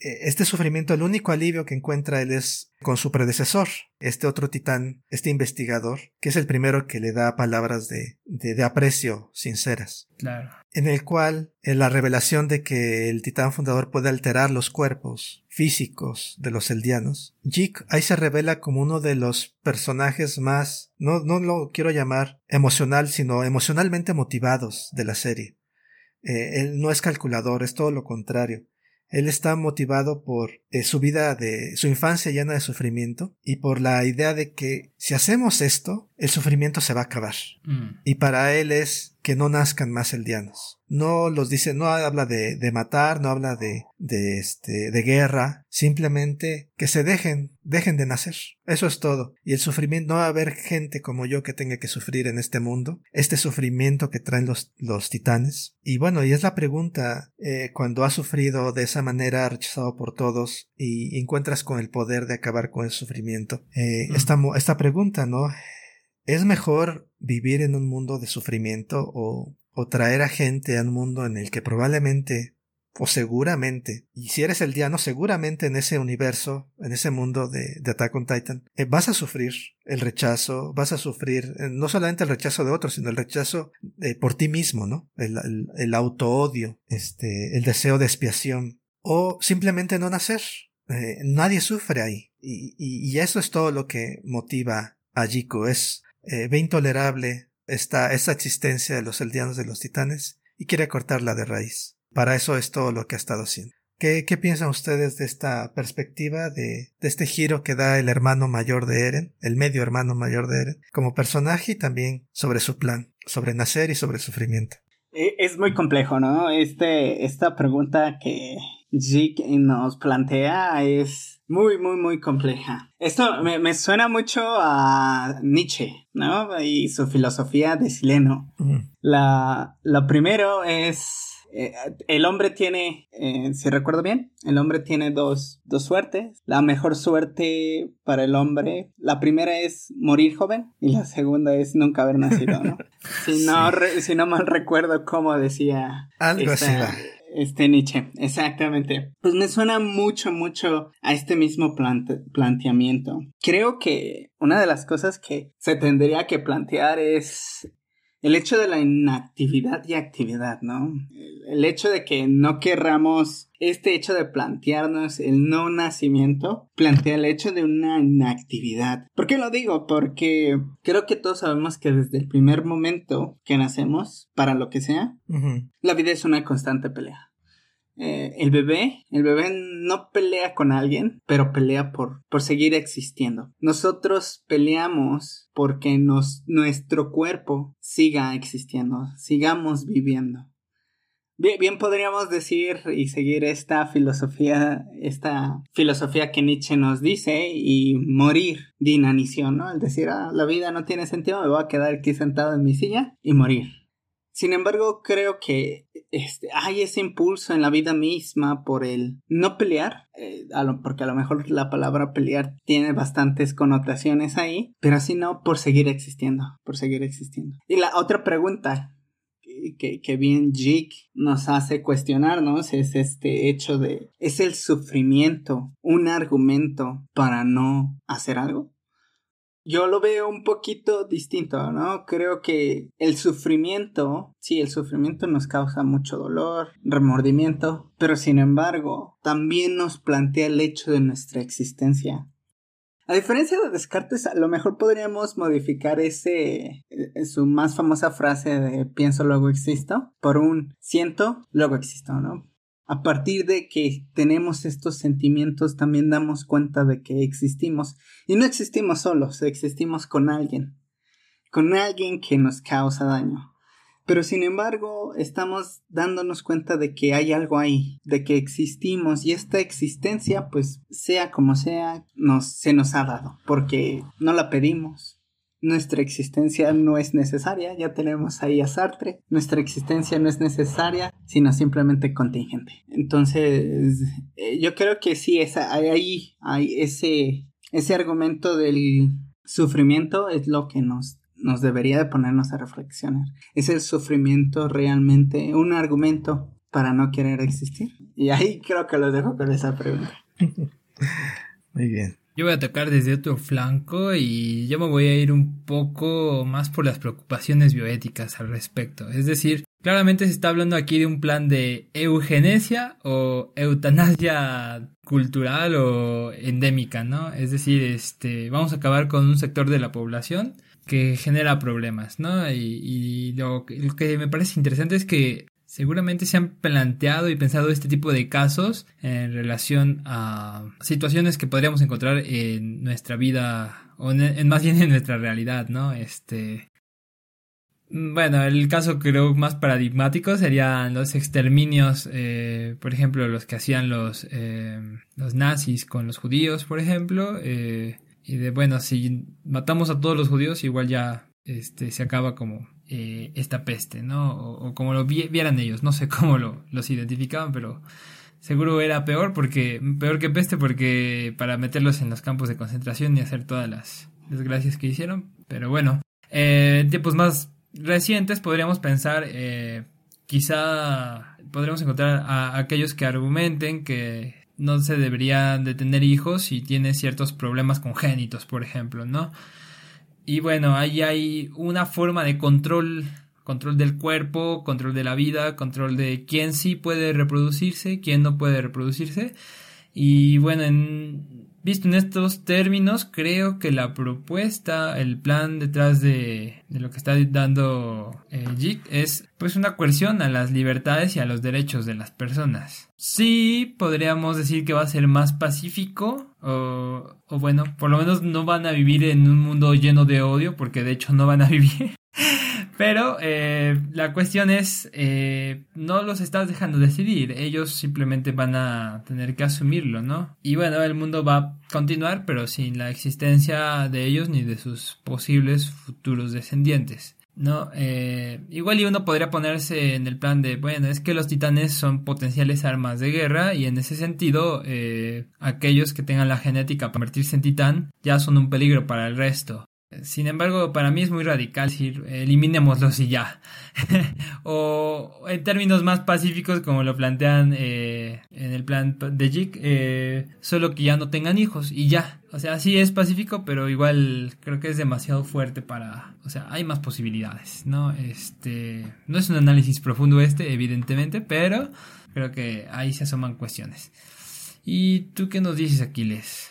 [SPEAKER 1] Este sufrimiento, el único alivio que encuentra él es con su predecesor, este otro titán, este investigador, que es el primero que le da palabras de, de, de aprecio sinceras
[SPEAKER 2] claro.
[SPEAKER 1] en el cual eh, la revelación de que el titán fundador puede alterar los cuerpos físicos de los eldianos. Jik ahí se revela como uno de los personajes más, no, no lo quiero llamar emocional, sino emocionalmente motivados de la serie. Eh, él no es calculador, es todo lo contrario. Él está motivado por eh, su vida de su infancia llena de sufrimiento y por la idea de que si hacemos esto, el sufrimiento se va a acabar.
[SPEAKER 2] Mm,
[SPEAKER 1] Y para él es que no nazcan más eldianos. No los dice, no habla de, de matar, no habla de, de este, de guerra, simplemente que se dejen, dejen de nacer. Eso es todo. Y el sufrimiento, no va a haber gente como yo que tenga que sufrir en este mundo, este sufrimiento que traen los, los titanes. Y bueno, y es la pregunta, eh, cuando has sufrido de esa manera, rechazado por todos, y encuentras con el poder de acabar con el sufrimiento. Eh, esta pregunta, ¿no? ¿Es mejor vivir en un mundo de sufrimiento o, o traer a gente a un mundo en el que probablemente o seguramente, y si eres el diano, seguramente en ese universo, en ese mundo de, de Attack on Titan, eh, vas a sufrir el rechazo, vas a sufrir eh, no solamente el rechazo de otros, sino el rechazo eh, por ti mismo, ¿no? El, el, el auto-odio, este, el deseo de expiación, o simplemente no nacer. Nadie sufre ahí. Y, y, y eso es todo lo que motiva a Jiku. Es, eh, ve intolerable esta, existencia de los eldianos de los titanes y quiere cortarla de raíz. Para eso es todo lo que ha estado haciendo. ¿Qué, qué piensan ustedes de esta perspectiva, de, este giro que da el hermano mayor de Eren, el medio hermano mayor de Eren, como personaje y también sobre su plan, sobre nacer y sobre sufrimiento?
[SPEAKER 3] E- Es muy complejo, ¿no? Este, esta pregunta que Jig nos plantea es muy, muy, muy compleja. Esto me, me suena mucho a Nietzsche, ¿no? Y su filosofía de Sileno. La, lo primero es, eh, el hombre tiene, eh, si recuerdo bien, el hombre tiene dos, dos suertes. La mejor suerte para el hombre, la primera es morir joven y la segunda es nunca haber nacido, ¿no? Si no, re- si no mal recuerdo cómo decía
[SPEAKER 1] Algo así va.
[SPEAKER 3] Este Nietzsche, exactamente. Pues me suena mucho, mucho a este mismo plante- planteamiento. Creo que una de las cosas que se tendría que plantear es el hecho de la inactividad y actividad, ¿no? El- hecho de que no querramos este hecho de plantearnos el no nacimiento, plantea el hecho de una inactividad. ¿Por qué lo digo? Porque creo que todos sabemos que desde el primer momento que nacemos, para lo que sea, la vida es una constante pelea. Eh, el bebé, el bebé no pelea con alguien, pero pelea por, por seguir existiendo. Nosotros peleamos porque nos, nuestro cuerpo siga existiendo, sigamos viviendo. Bien, podríamos decir y seguir esta filosofía, esta filosofía que Nietzsche nos dice y morir de inanición, ¿no? El decir, ah, la vida no tiene sentido, me voy a quedar aquí sentado en mi silla y morir. Sin embargo, creo que este, hay ese impulso en la vida misma por el no pelear, eh, porque a lo mejor la palabra pelear tiene bastantes connotaciones ahí, pero así no por seguir existiendo, por seguir existiendo. Y la otra pregunta que, bien Jig nos hace cuestionarnos es este hecho de, ¿es el sufrimiento un argumento para no hacer algo? Yo lo veo un poquito distinto, ¿no? Creo que el sufrimiento, sí, el sufrimiento nos causa mucho dolor, remordimiento, pero sin embargo, también nos plantea el hecho de nuestra existencia. A diferencia de Descartes, a lo mejor podríamos modificar ese, eh, su más famosa frase de pienso luego existo por un siento luego existo, ¿no? A partir de que tenemos estos sentimientos también damos cuenta de que existimos y no existimos solos, existimos con alguien, con alguien que nos causa daño. Pero sin embargo, estamos dándonos cuenta de que hay algo ahí, de que existimos y esta existencia, pues sea como sea, nos, se nos ha dado, porque no la pedimos. Nuestra existencia no es necesaria, ya tenemos ahí a Sartre. Nuestra existencia no es necesaria, sino simplemente contingente. Entonces, eh, yo creo que sí, esa, ahí hay ese, ese argumento del sufrimiento es lo que nos nos debería de ponernos a reflexionar. ¿Es el sufrimiento realmente un argumento para no querer existir? Y ahí creo que lo dejo con esa pregunta.
[SPEAKER 1] Muy bien.
[SPEAKER 2] Yo voy a tocar desde otro flanco y yo me voy a ir un poco más por las preocupaciones bioéticas al respecto. Es decir, claramente se está hablando aquí de un plan de eugenesia o eutanasia cultural o endémica, ¿no? Es decir, este, vamos a acabar con un sector de la población que genera problemas, ¿no? Y, lo, que me parece interesante es que seguramente se han planteado y pensado este tipo de casos en relación a situaciones que podríamos encontrar en nuestra vida o en, más bien en nuestra realidad, ¿no? Este bueno, el caso creo más paradigmático serían los exterminios, eh, por ejemplo, los que hacían los, eh, los nazis con los judíos, por ejemplo, eh, y de bueno, si matamos a todos los judíos, igual ya este, se acaba como eh, esta peste, ¿no? O, como lo vieran ellos, no sé cómo lo, los identificaban, pero seguro era peor porque peor que peste porque para meterlos en los campos de concentración y hacer todas las desgracias que hicieron. Pero bueno, eh, en tiempos más recientes podríamos pensar, eh, quizá podríamos encontrar a aquellos que argumenten que no se deberían de tener hijos si tiene ciertos problemas congénitos, por ejemplo, ¿no? Y bueno, ahí hay una forma de control, control del cuerpo, control de la vida, control de quién sí puede reproducirse, quién no puede reproducirse. Y bueno, en, Visto en estos términos, creo que la propuesta, el plan detrás de, lo que está dando eh, es pues una coerción a las libertades y a los derechos de las personas. Sí, podríamos decir que va a ser más pacífico o, o bueno, por lo menos no van a vivir en un mundo lleno de odio porque de hecho no van a vivir. Pero eh, la cuestión es, eh, no los estás dejando decidir, ellos simplemente van a tener que asumirlo, ¿no? Y bueno, el mundo va a continuar, pero sin la existencia de ellos ni de sus posibles futuros descendientes. ¿no? Eh, igual y uno podría ponerse en el plan de, bueno, es que los titanes son potenciales armas de guerra y en ese sentido aquellos que tengan la genética para convertirse en titán ya son un peligro para el resto. Sin embargo, para mí es muy radical decir, eliminémoslos y ya. o en términos más pacíficos, como lo plantean eh, en el plan de Jig, eh, solo que ya no tengan hijos y ya. O sea, sí es pacífico, pero igual creo que es demasiado fuerte para... O sea, hay más posibilidades, ¿no? Este... No es un análisis profundo este, evidentemente, pero creo que ahí se asoman cuestiones. ¿Y tú qué nos dices, Aquiles?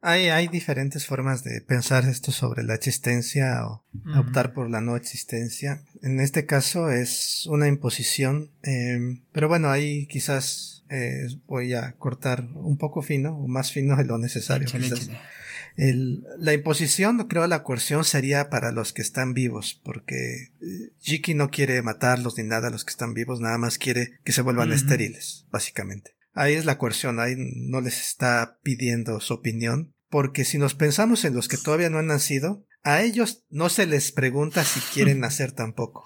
[SPEAKER 1] Hay, hay diferentes formas de pensar esto sobre la existencia o optar por la no existencia. En este caso es una imposición, em, pero bueno, ahí quizás eh, voy a cortar un poco fino o más fino de lo necesario. El, la imposición, creo, la coerción sería para los que están vivos, porque eh, Jiki no quiere matarlos ni nada a los que están vivos, nada más quiere que se vuelvan estériles, básicamente. Ahí es la coerción, ahí no les está pidiendo su opinión, porque si nos pensamos en los que todavía no han nacido, a ellos no se les pregunta si quieren nacer tampoco.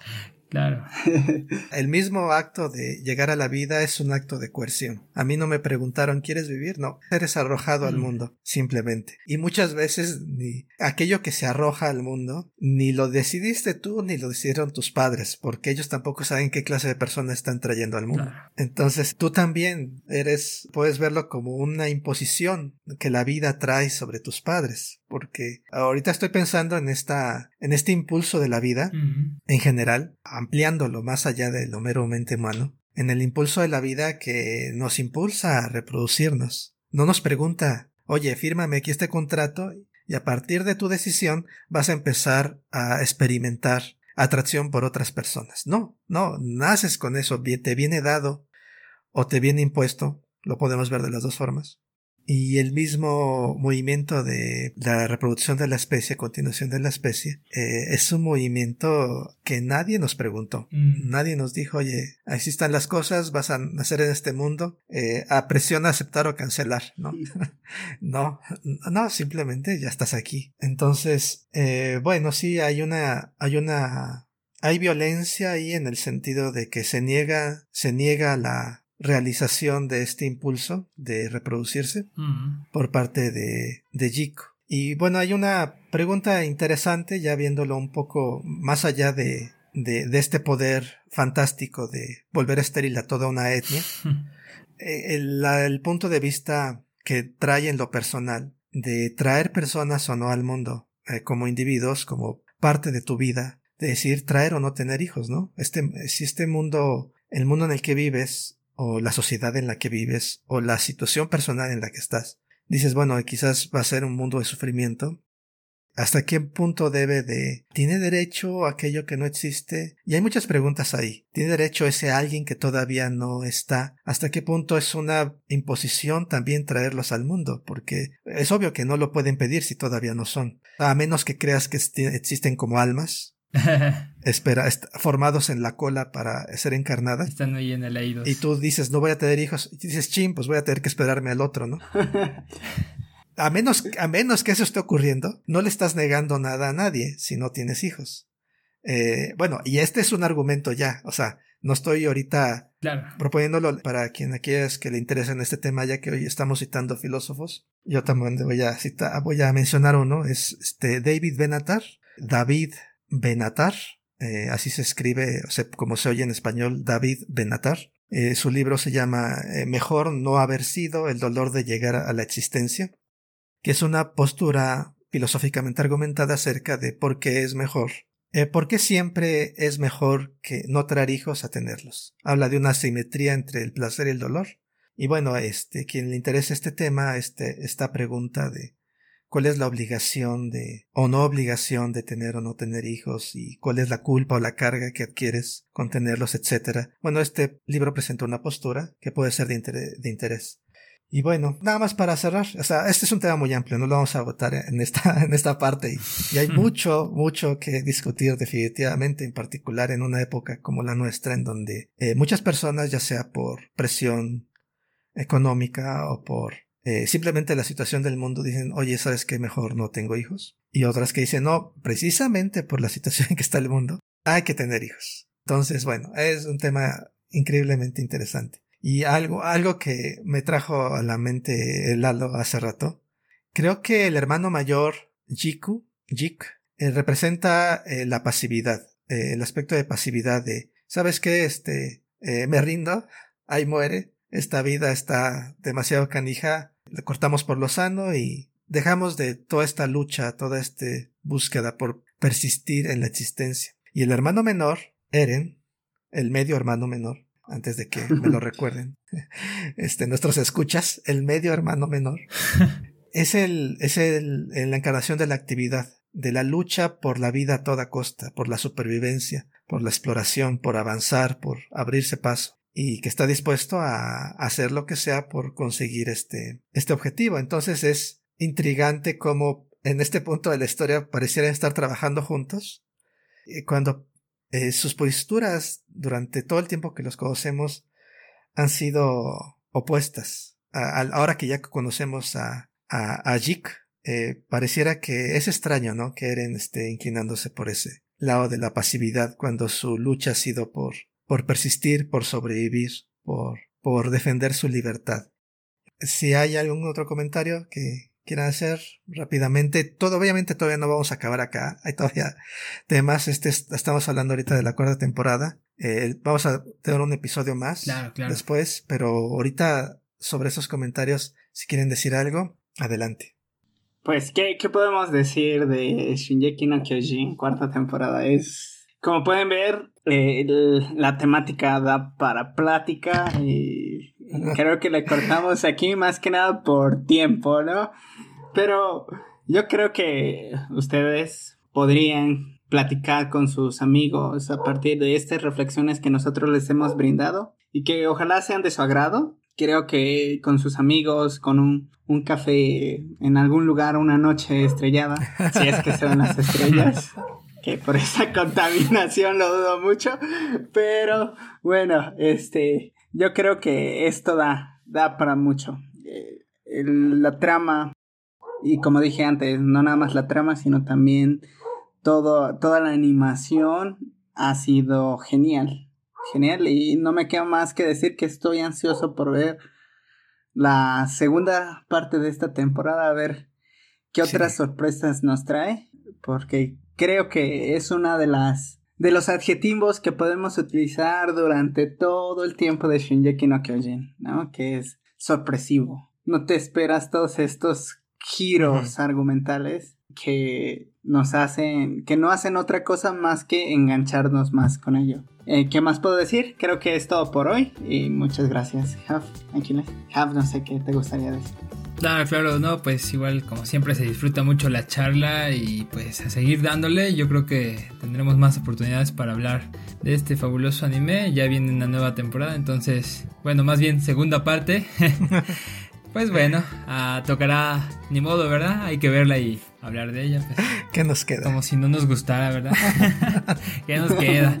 [SPEAKER 2] Claro.
[SPEAKER 1] El mismo acto de llegar a la vida es un acto de coerción. A mí no me preguntaron, ¿quieres vivir? No, eres arrojado al mm. mundo, simplemente. Y muchas veces ni aquello que se arroja al mundo, ni lo decidiste tú, ni lo decidieron tus padres, porque ellos tampoco saben qué clase de persona están trayendo al mundo. Entonces, tú también eres, puedes verlo como una imposición que la vida trae sobre tus padres porque ahorita estoy pensando en esta, en este impulso de la vida, en general, ampliándolo más allá de lo meramente humano, en el impulso de la vida que nos impulsa a reproducirnos. No nos pregunta, oye, fírmame aquí este contrato y a partir de tu decisión vas a empezar a experimentar atracción por otras personas. No, no, naces con eso, te viene dado o te viene impuesto, lo podemos ver de las dos formas y el mismo movimiento de la reproducción de la especie, continuación de la especie, eh, es un movimiento que nadie nos preguntó. Mm. Nadie nos dijo, oye, así están las cosas, vas a nacer en este mundo, eh, a presión aceptar o cancelar, ¿no? no, no, simplemente ya estás aquí. Entonces, eh, bueno, sí, hay una, hay una, hay violencia ahí en el sentido de que se niega, se niega la, realización de este impulso de reproducirse por parte de, de Jico. Y bueno, hay una pregunta interesante, ya viéndolo un poco más allá de, de, este poder fantástico de volver estéril a toda una etnia. Eh, el, punto de vista que trae en lo personal de traer personas o no al mundo eh, como individuos, como parte de tu vida, de decir traer o no tener hijos, ¿no? Este, si este mundo, el mundo en el que vives, o la sociedad en la que vives o la situación personal en la que estás. Dices, bueno, quizás va a ser un mundo de sufrimiento. ¿Hasta qué punto debe de... ¿Tiene derecho aquello que no existe? Y hay muchas preguntas ahí. ¿Tiene derecho ese alguien que todavía no está? ¿Hasta qué punto es una imposición también traerlos al mundo? Porque es obvio que no lo pueden pedir si todavía no son. A menos que creas que existen como almas, espera, formados en la cola para ser encarnada.
[SPEAKER 2] Están ahí en el
[SPEAKER 1] Y tú dices, no voy a tener hijos. Y dices, ching, pues voy a tener que esperarme al otro, ¿no? a menos, a menos que eso esté ocurriendo, no le estás negando nada a nadie si no tienes hijos. Eh, bueno, y este es un argumento ya, o sea, no estoy ahorita proponiéndolo para quien aquellos que le interesen este tema, ya que hoy estamos citando filósofos. Yo también voy a citar, voy a mencionar uno, es este David Benatar, David Benatar, eh, así se escribe, o sea, como se oye en español, David Benatar. Eh, su libro se llama eh, Mejor no haber sido el dolor de llegar a la existencia, que es una postura filosóficamente argumentada acerca de por qué es mejor. ¿Por qué siempre es mejor que no traer hijos a tenerlos? Habla de una simetría entre el placer y el dolor. Y bueno, este, quien le interesa este tema, este, esta pregunta de cuál es la obligación de o no obligación de tener o no tener hijos y cuál es la culpa o la carga que adquieres con tenerlos, etcétera. Bueno, este libro presenta una postura que puede ser de, interés. Y bueno, nada más para cerrar, o sea, este es un tema muy amplio, no lo vamos a agotar en esta, en esta parte y, hay mucho, mucho que discutir definitivamente, en particular en una época como la nuestra, en donde eh, muchas personas, ya sea por presión económica o por eh, simplemente la situación del mundo dicen, oye, ¿sabes qué? Mejor no tengo hijos. Y otras que dicen, no, precisamente por la situación en que está el mundo, hay que tener hijos. Entonces, bueno, es un tema increíblemente interesante. Y algo, algo que me trajo a la mente Lalo hace rato, creo que el hermano mayor, Jiku, Jik, eh, representa eh, la pasividad, el aspecto de pasividad de, ¿sabes qué? Este, me rindo, ahí muere, esta vida está demasiado canija, le cortamos por lo sano y dejamos de toda esta lucha, toda esta búsqueda por persistir en la existencia. Y el hermano menor, Eren, el medio hermano menor, antes de que me lo recuerden, este, nuestros escuchas, el medio hermano menor, es el, es el, en la encarnación de la actividad, de la lucha por la vida a toda costa, por la supervivencia, por la exploración, por avanzar, por abrirse paso y que está dispuesto a hacer lo que sea por conseguir este, este objetivo. Entonces es intrigante cómo en este punto de la historia parecieran estar trabajando juntos, cuando eh, sus posturas durante todo el tiempo que los conocemos han sido opuestas. ahora que ya conocemos a, a, a Jik, eh, pareciera que es extraño, ¿no? Que Eren esté inclinándose por ese lado de la pasividad cuando su lucha ha sido por, por persistir, por sobrevivir, por, por defender su libertad. Si hay algún otro comentario que quieran hacer rápidamente, todo, obviamente todavía no vamos a acabar acá, hay todavía temas, este, estamos hablando ahorita de la cuarta temporada, eh, vamos a tener un episodio más después, pero ahorita sobre esos comentarios, si quieren decir algo, adelante.
[SPEAKER 3] Pues, ¿qué, qué podemos decir de Shinjeki no Kyojin, cuarta temporada? Es, como pueden ver, eh, la temática da para plática y creo que le cortamos aquí más que nada por tiempo, ¿no? Pero yo creo que ustedes podrían platicar con sus amigos a partir de estas reflexiones que nosotros les hemos brindado y que ojalá sean de su agrado creo que con sus amigos, con un, un café en algún lugar, una noche estrellada, si es que son las estrellas, que por esa contaminación lo dudo mucho, pero bueno, este, yo creo que esto da, da para mucho. Eh, la trama, y como dije antes, no nada más la trama, sino también todo, toda la animación ha sido genial genial y no me queda más que decir que estoy ansioso por ver la segunda parte de esta temporada, a ver qué otras sorpresas nos trae, porque creo que es una de las de los adjetivos que podemos utilizar durante todo el tiempo de Shinjeki no Kyojin, ¿no? Que es sorpresivo. No te esperas todos estos giros argumentales que nos hacen, que no hacen otra cosa más que engancharnos más con ello. Eh, ¿Qué más puedo decir? Creo que es todo por hoy y muchas gracias, Jav. Jav, no sé qué te gustaría decir.
[SPEAKER 2] Claro, claro, no, pues igual como siempre se disfruta mucho la charla y pues a seguir dándole, yo creo que tendremos más oportunidades para hablar de este fabuloso anime, ya viene una nueva temporada, entonces, bueno, más bien segunda parte. Pues bueno, uh, tocará ni modo, ¿verdad? Hay que verla y hablar de ella. Pues.
[SPEAKER 1] ¿Qué nos queda?
[SPEAKER 2] Como si no nos gustara, ¿verdad? ¿Qué nos queda?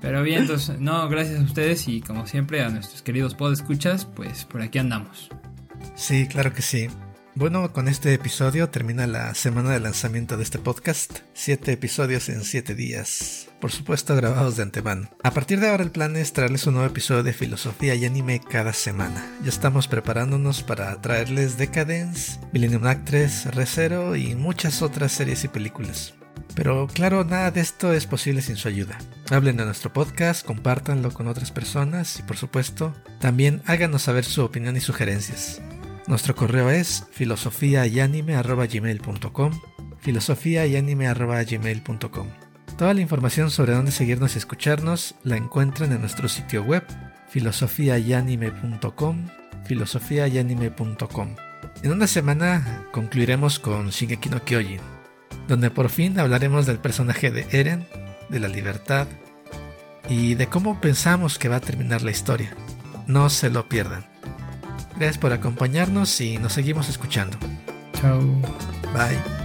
[SPEAKER 2] Pero bien, entonces, no, gracias a ustedes y como siempre a nuestros queridos podescuchas, pues por aquí andamos.
[SPEAKER 1] Sí, claro que sí. Bueno, con este episodio termina la semana de lanzamiento de este podcast. Siete episodios en siete días. Por supuesto, grabados de antemano. A partir de ahora el plan es traerles un nuevo episodio de filosofía y anime cada semana. Ya estamos preparándonos para traerles Decadence, Millennium Actress, Recero y muchas otras series y películas. Pero claro, nada de esto es posible sin su ayuda. Hablen de nuestro podcast, compártanlo con otras personas y por supuesto, también háganos saber su opinión y sugerencias. Nuestro correo es filosofiayanime.gmail.com filosofiayanime.gmail.com Toda la información sobre dónde seguirnos y escucharnos la encuentran en nuestro sitio web filosofiayanime.com filosofiayanime.com En una semana concluiremos con Shingeki no Kyojin, donde por fin hablaremos del personaje de Eren, de la libertad y de cómo pensamos que va a terminar la historia. No se lo pierdan. Gracias por acompañarnos y nos seguimos escuchando.
[SPEAKER 2] Chao.
[SPEAKER 1] Bye.